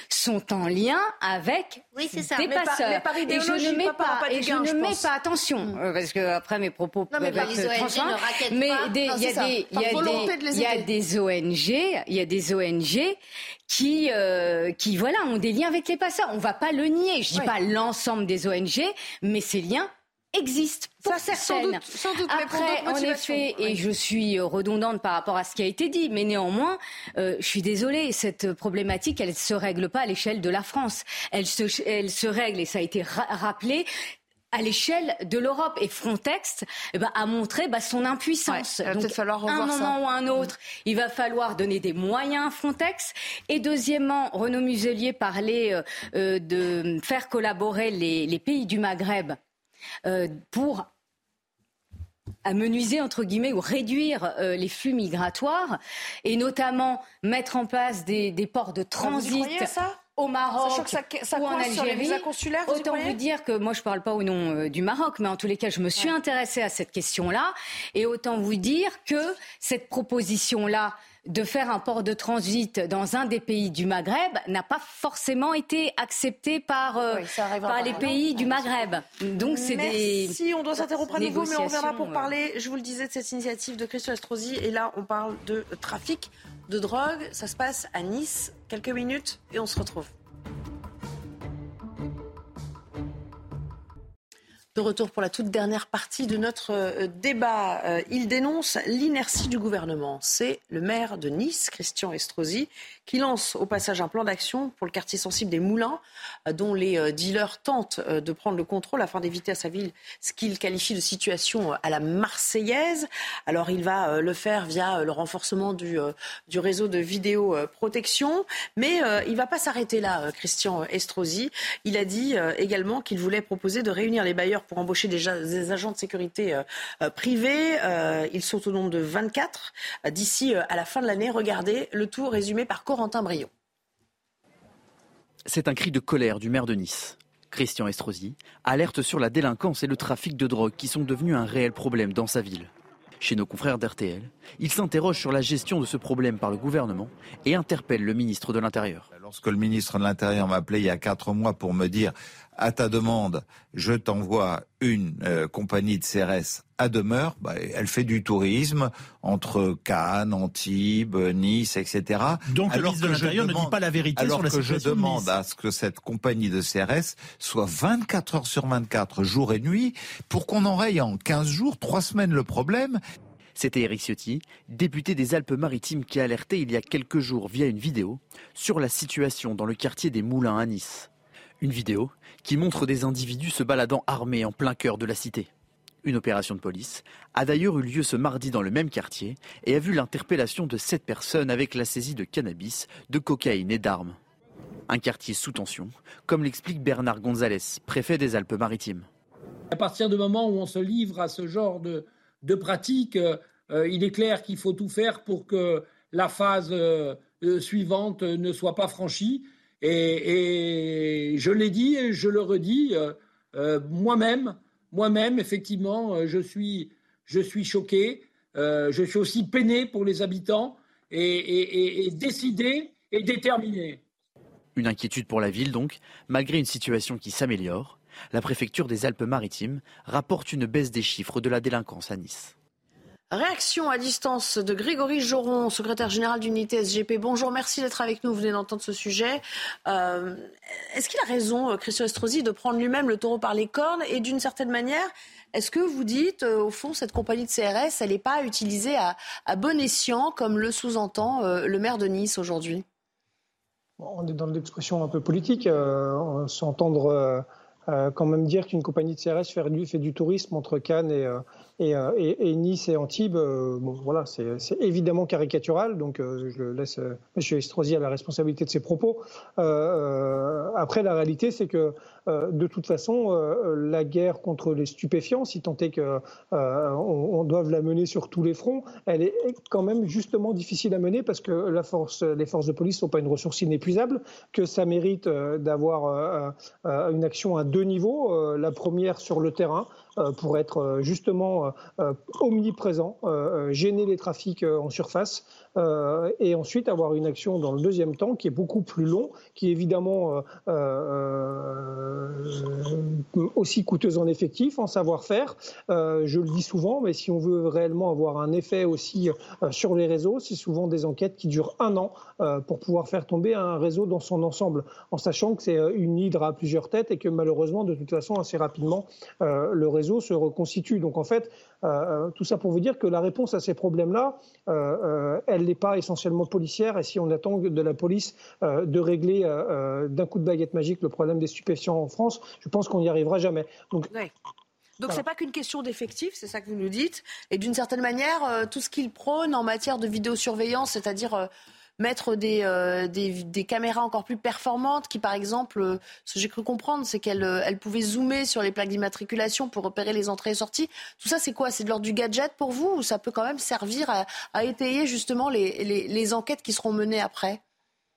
Speaker 13: sont en lien avec des passeurs. et je ne mets pas, et je ne mets pas attention mm. euh, parce que après mes propos peuvent être transparents. Mais il y a des, il y a des, il y a des ONG, il y a des ONG qui, euh, qui voilà, ont des liens avec les passeurs. On va pas le nier. Je dis pas l'ensemble des ONG, mais ces liens existe pour Ça, certaines.
Speaker 4: Sans doute,
Speaker 13: Après, en effet, et je suis euh, redondante par rapport à ce qui a été dit, mais néanmoins, euh, je suis désolée, cette problématique, elle ne se règle pas à l'échelle de la France. Elle se, elle se règle, et ça a été rappelé, à l'échelle de l'Europe. Et Frontex eh ben, a montré bah, son impuissance.
Speaker 4: il va peut-être falloir revoir
Speaker 13: un moment
Speaker 4: ou
Speaker 13: un autre, il va falloir donner des moyens à Frontex. Et deuxièmement, Renaud Muselier parlait euh, de faire collaborer les, les pays du Maghreb euh, pour amenuiser entre guillemets ou réduire euh, les flux migratoires et notamment mettre en place des, ports de transit. au Maroc ou en Algérie. Autant vous, dire que moi je ne parle pas au nom euh, du Maroc, mais en tous les cas je me suis intéressée à cette question-là et autant vous dire que cette proposition-là de faire un port de transit dans un des pays du Maghreb n'a pas forcément été accepté par, euh, par les pays du Maghreb. Donc c'est des.
Speaker 4: Si on doit s'interrompre à nouveau, mais on reviendra pour parler, je vous le disais, de cette initiative de Christian Estrosi. Et là, on parle de trafic de drogue. Ça se passe à Nice. Quelques minutes et on se retrouve. De retour pour la toute dernière partie de notre euh, débat. Euh, il dénonce l'inertie du gouvernement. C'est le maire de Nice, Christian Estrosi, qui lance au passage un plan d'action pour le quartier sensible des Moulins, euh, dont les dealers tentent de prendre le contrôle afin d'éviter à sa ville ce qu'il qualifie de situation à la marseillaise. Alors il va le faire via le renforcement du, réseau de vidéoprotection, mais il ne va pas s'arrêter là, Christian Estrosi. Il a dit également qu'il voulait proposer de réunir les bailleurs pour embaucher des, agents de sécurité euh, euh, privés. Euh, ils sont au nombre de 24 d'ici à la fin de l'année. Regardez le tout résumé par Corentin Brio.
Speaker 28: C'est un cri de colère du maire de Nice. Christian Estrosi alerte sur la délinquance et le trafic de drogue qui sont devenus un réel problème dans sa ville. Chez nos confrères d'RTL, il s'interroge sur la gestion de ce problème par le gouvernement et interpelle le ministre de l'Intérieur.
Speaker 10: Lorsque le ministre de l'Intérieur m'a appelé il y a quatre mois pour me dire à ta demande, je t'envoie une euh, compagnie de CRS à demeure. Bah, elle fait du tourisme entre Cannes, Antibes, Nice, etc.
Speaker 29: Donc alors le ministre de l'Intérieur ne dit pas la vérité
Speaker 10: alors
Speaker 29: sur la
Speaker 10: que je demande à ce que cette compagnie de CRS soit 24 heures sur 24, jour et nuit, pour qu'on enraye en 15 jours, 3 semaines le problème.
Speaker 28: C'était Eric Ciotti, député des Alpes-Maritimes, qui a alerté il y a quelques jours via une vidéo sur la situation dans le quartier des Moulins à Nice. Une vidéo qui montre des individus se baladant armés en plein cœur de la cité. Une opération de police a d'ailleurs eu lieu ce mardi dans le même quartier et a vu l'interpellation de sept personnes avec la saisie de cannabis, de cocaïne et d'armes. Un quartier sous tension, comme l'explique Bernard Gonzalez, préfet des Alpes-Maritimes.
Speaker 30: À partir du moment où on se livre à ce genre de, de pratiques, euh, il est clair qu'il faut tout faire pour que la phase euh, euh, suivante ne soit pas franchie. Et, je l'ai dit et je le redis, euh, euh, moi-même, moi-même, effectivement, euh, je suis, je suis choqué, je suis aussi peiné pour les habitants et, et décidé et déterminé.
Speaker 28: Une inquiétude pour la ville donc, malgré une situation qui s'améliore. La préfecture des Alpes-Maritimes rapporte une baisse des chiffres de la délinquance à Nice.
Speaker 4: Réaction à distance de Grégory Joron, secrétaire général d'unité SGP. Bonjour, merci d'être avec nous. Vous venez d'entendre ce sujet. Euh, est-ce qu'il a raison, euh, Christian Estrosi, de prendre lui-même le taureau par les cornes Et d'une certaine manière, est-ce que vous dites, euh, au fond, cette compagnie de CRS, elle n'est pas utilisée à, bon escient, comme le sous-entend le maire de Nice aujourd'hui?
Speaker 31: On est dans l'expression un peu politique. s'entendre quand même dire qu'une compagnie de CRS fait du tourisme entre Cannes et Et, et, Nice et Antibes, bon, voilà, c'est évidemment caricatural, donc je laisse M. Estrosi à la responsabilité de ses propos. après, la réalité, c'est que de toute façon, la guerre contre les stupéfiants, si tant est qu'on on doive la mener sur tous les fronts, elle est quand même justement difficile à mener parce que les forces de police ne sont pas une ressource inépuisable, que ça mérite d'avoir une action à deux niveaux. la première sur le terrain, euh, pour être euh, justement euh, omniprésent, gêner les trafics en surface et ensuite avoir une action dans le deuxième temps qui est beaucoup plus long, qui est évidemment aussi coûteuse en effectifs, en savoir-faire. je le dis souvent, mais si on veut réellement avoir un effet aussi sur les réseaux, c'est souvent des enquêtes qui durent un an pour pouvoir faire tomber un réseau dans son ensemble, en sachant que c'est une hydre à plusieurs têtes et que malheureusement, de toute façon, assez rapidement, le réseau se reconstitue. Donc en fait, euh, euh, tout ça pour vous dire que la réponse à ces problèmes-là, euh, elle n'est pas essentiellement policière. Et si on attend de la police de régler d'un coup de baguette magique le problème des stupéfiants en France, je pense qu'on n'y arrivera jamais.
Speaker 4: Donc, Donc c'est pas qu'une question d'effectif, c'est ça que vous nous dites. Et d'une certaine manière, tout ce qu'il prône en matière de vidéosurveillance, c'est-à-dire mettre euh, des, des, caméras encore plus performantes qui, par exemple, euh, ce que j'ai cru comprendre, c'est qu'elles euh, pouvaient zoomer sur les plaques d'immatriculation pour repérer les entrées et sorties. Tout ça, c'est quoi? C'est de l'ordre du gadget pour vous ou ça peut quand même servir à, étayer justement les, les, enquêtes qui seront menées après?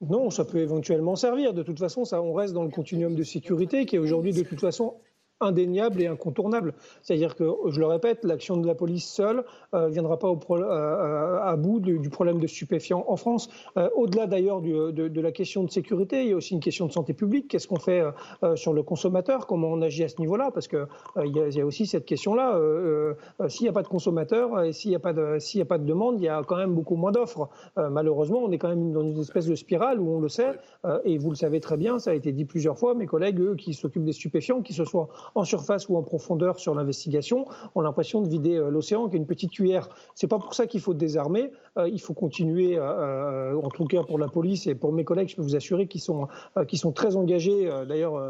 Speaker 31: Non, ça peut éventuellement servir. De toute façon, ça, on reste dans le continuum de sécurité qui est aujourd'hui de toute façon indéniable et incontournable. C'est-à-dire que, je le répète, l'action de la police seule ne euh, viendra pas au euh, euh, à bout du, problème de stupéfiants en France. Au-delà d'ailleurs de, de, la question de sécurité, il y a aussi une question de santé publique. Qu'est-ce qu'on fait sur le consommateur? Comment on agit à ce niveau-là? Parce qu'il il y, a aussi cette question-là. s'il n'y a pas de consommateur et s'il n'y a, pas de, a pas de demande, il y a quand même beaucoup moins d'offres. malheureusement, on est quand même dans une espèce de spirale où on le sait, et vous le savez très bien, ça a été dit plusieurs fois, mes collègues, eux, qui s'occupent des stupéfiants, qui se soient en surface ou en profondeur sur l'investigation, ont l'impression de vider euh, l'océan une petite cuillère. C'est pas pour ça qu'il faut désarmer. Euh, il faut continuer, euh, en tout cas pour la police et pour mes collègues, je peux vous assurer qu'ils sont, sont très engagés. D'ailleurs,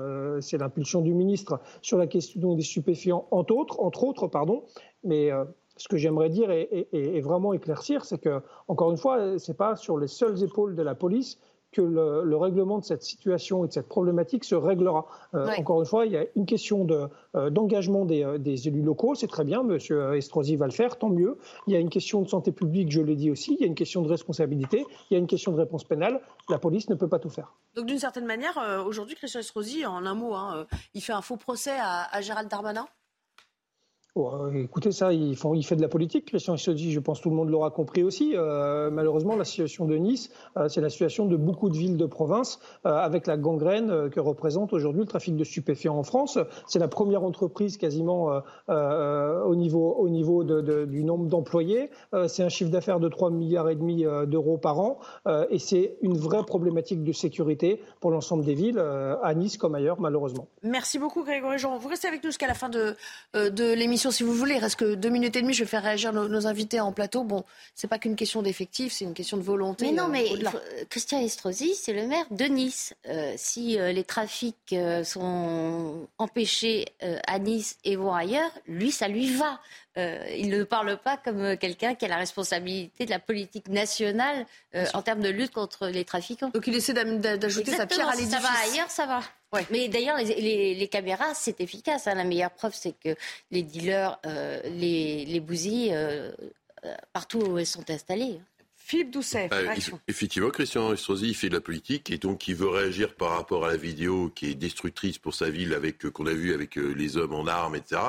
Speaker 31: c'est l'impulsion du ministre sur la question des stupéfiants, entre autres, entre autres, pardon. Mais ce que j'aimerais dire et, et, vraiment éclaircir, c'est que, encore une fois, c'est pas sur les seules épaules de la police que le, règlement de cette situation et de cette problématique se réglera. Euh, encore une fois, il y a une question euh, d'engagement euh, des, élus locaux, c'est très bien, M. Estrosi va le faire, tant mieux. Il y a une question de santé publique, je l'ai dit aussi, il y a une question de responsabilité, il y a une question de réponse pénale. La police ne peut pas tout faire.
Speaker 4: Donc d'une certaine manière, aujourd'hui, Christian Estrosi, en un mot, hein, il fait un faux procès à, à Gérald Darmanin?
Speaker 31: Écoutez, ça, il, fait de la politique. Christian dit, je pense que tout le monde l'aura compris aussi. Euh, malheureusement, la situation de Nice, euh, c'est la situation de beaucoup de villes de province, euh, avec la gangrène que représente aujourd'hui le trafic de stupéfiants en France. C'est la première entreprise quasiment au niveau, du nombre d'employés. c'est un chiffre d'affaires de 3 milliards et demi d'euros par an, et c'est une vraie problématique de sécurité pour l'ensemble des villes, à Nice comme ailleurs, malheureusement.
Speaker 4: Merci beaucoup, Grégory Jean. Vous restez avec nous jusqu'à la fin de l'émission si vous voulez. Il reste que deux minutes et demie. Je vais faire réagir nos, invités en plateau. Bon, c'est pas qu'une question d'effectif, c'est une question de volonté.
Speaker 11: Mais non, euh, mais Christian Estrosi, c'est le maire de Nice. Euh, si euh, les trafics sont empêchés à Nice et vont ailleurs, lui, ça lui va. Il ne parle pas comme quelqu'un qui a la responsabilité de la politique nationale en termes de lutte contre les trafiquants.
Speaker 4: Donc il essaie d'ajouter sa pierre à l'édifice.
Speaker 11: Ça va ailleurs, ça va. Mais d'ailleurs, les, caméras, c'est efficace. Hein. La meilleure preuve, c'est que les dealers, euh, les, les bousilles, euh, euh, partout où elles sont installées.
Speaker 4: Philippe Doucet, bah,
Speaker 12: Effectivement, Christian Estrosi, il fait de la politique et donc il veut réagir par rapport à la vidéo qui est destructrice pour sa ville, avec qu'on a vu avec les hommes en armes, etc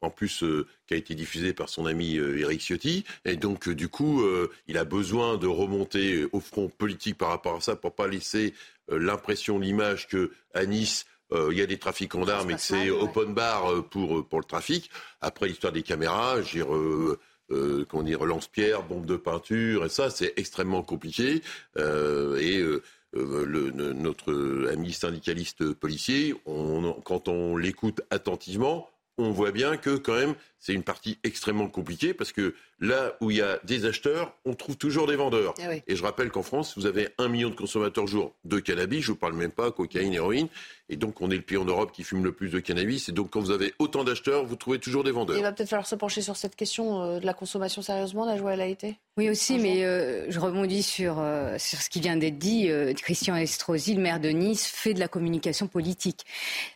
Speaker 12: en plus qui a été diffusée par son ami Eric Ciotti. Et donc, du coup, il a besoin de remonter au front politique par rapport à ça pour pas laisser euh, l'impression, l'image que à Nice, euh, il y a des trafiquants d'armes et que c'est open bar euh, pour, pour le trafic. Après l'histoire des caméras, j'ai euh, qu'on dit relance-pierre, bombe de peinture, et ça, c'est extrêmement compliqué. et le, notre ami syndicaliste policier, on, quand on l'écoute attentivement, on voit bien que quand même c'est une partie extrêmement compliquée parce que là où il y a des acheteurs, on trouve toujours des vendeurs.
Speaker 4: Eh
Speaker 12: Et je rappelle qu'en France, vous avez un million de consommateurs jour de cannabis, je ne vous parle même pas cocaïne, héroïne. Et donc on est le pays en Europe qui fume le plus de cannabis. Et donc quand vous avez autant d'acheteurs, vous trouvez toujours des vendeurs.
Speaker 4: Il va peut-être falloir se pencher sur cette question euh, de la consommation sérieusement, la joie à été.
Speaker 13: Oui aussi, mais euh, je rebondis sur, euh, sur ce qui vient d'être dit. Christian Estrosi, le maire de Nice, fait de la communication politique.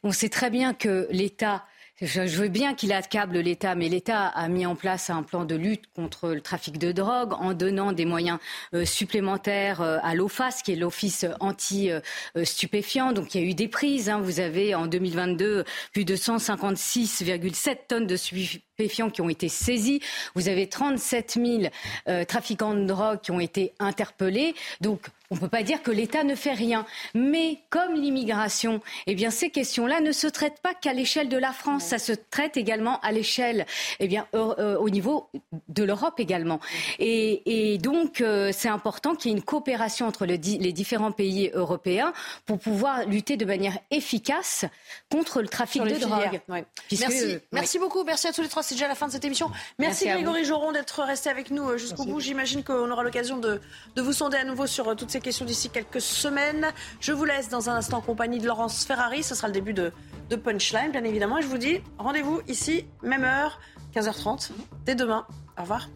Speaker 13: On sait très bien que l'État je veux bien qu'il accable l'État, mais l'État a mis en place un plan de lutte contre le trafic de drogue en donnant des moyens euh, supplémentaires euh, à l'OFAS, qui est l'Office anti-stupéfiant. Donc il y a eu des prises. Hein. Vous avez en 2022 plus de 156,7 tonnes de stupéfiants qui ont été saisis. Vous avez 37 000 euh, trafiquants de drogue qui ont été interpellés. Donc on ne peut pas dire que l'État ne fait rien. Mais comme l'immigration, eh bien, ces questions-là ne se traitent pas qu'à l'échelle de la France. Ça se traite également à l'échelle, eh bien, euh, au niveau de l'Europe également. Et, donc, euh, c'est important qu'il y ait une coopération entre les différents pays européens pour pouvoir lutter de manière efficace contre le trafic de drogue.
Speaker 4: Merci. Merci beaucoup. Merci à tous les trois. C'est déjà la fin de cette émission. Merci, Grégory Joron d'être resté avec nous euh, jusqu'au bout. J'imagine qu'on aura l'occasion de, de vous sonder à nouveau sur toutes ces questions d'ici quelques semaines. Je vous laisse dans un instant en compagnie de Laurence Ferrari. Ce sera le début de, de Punchline, bien évidemment. Et je vous dis rendez-vous ici, même heure, 15h30, dès demain. Au revoir.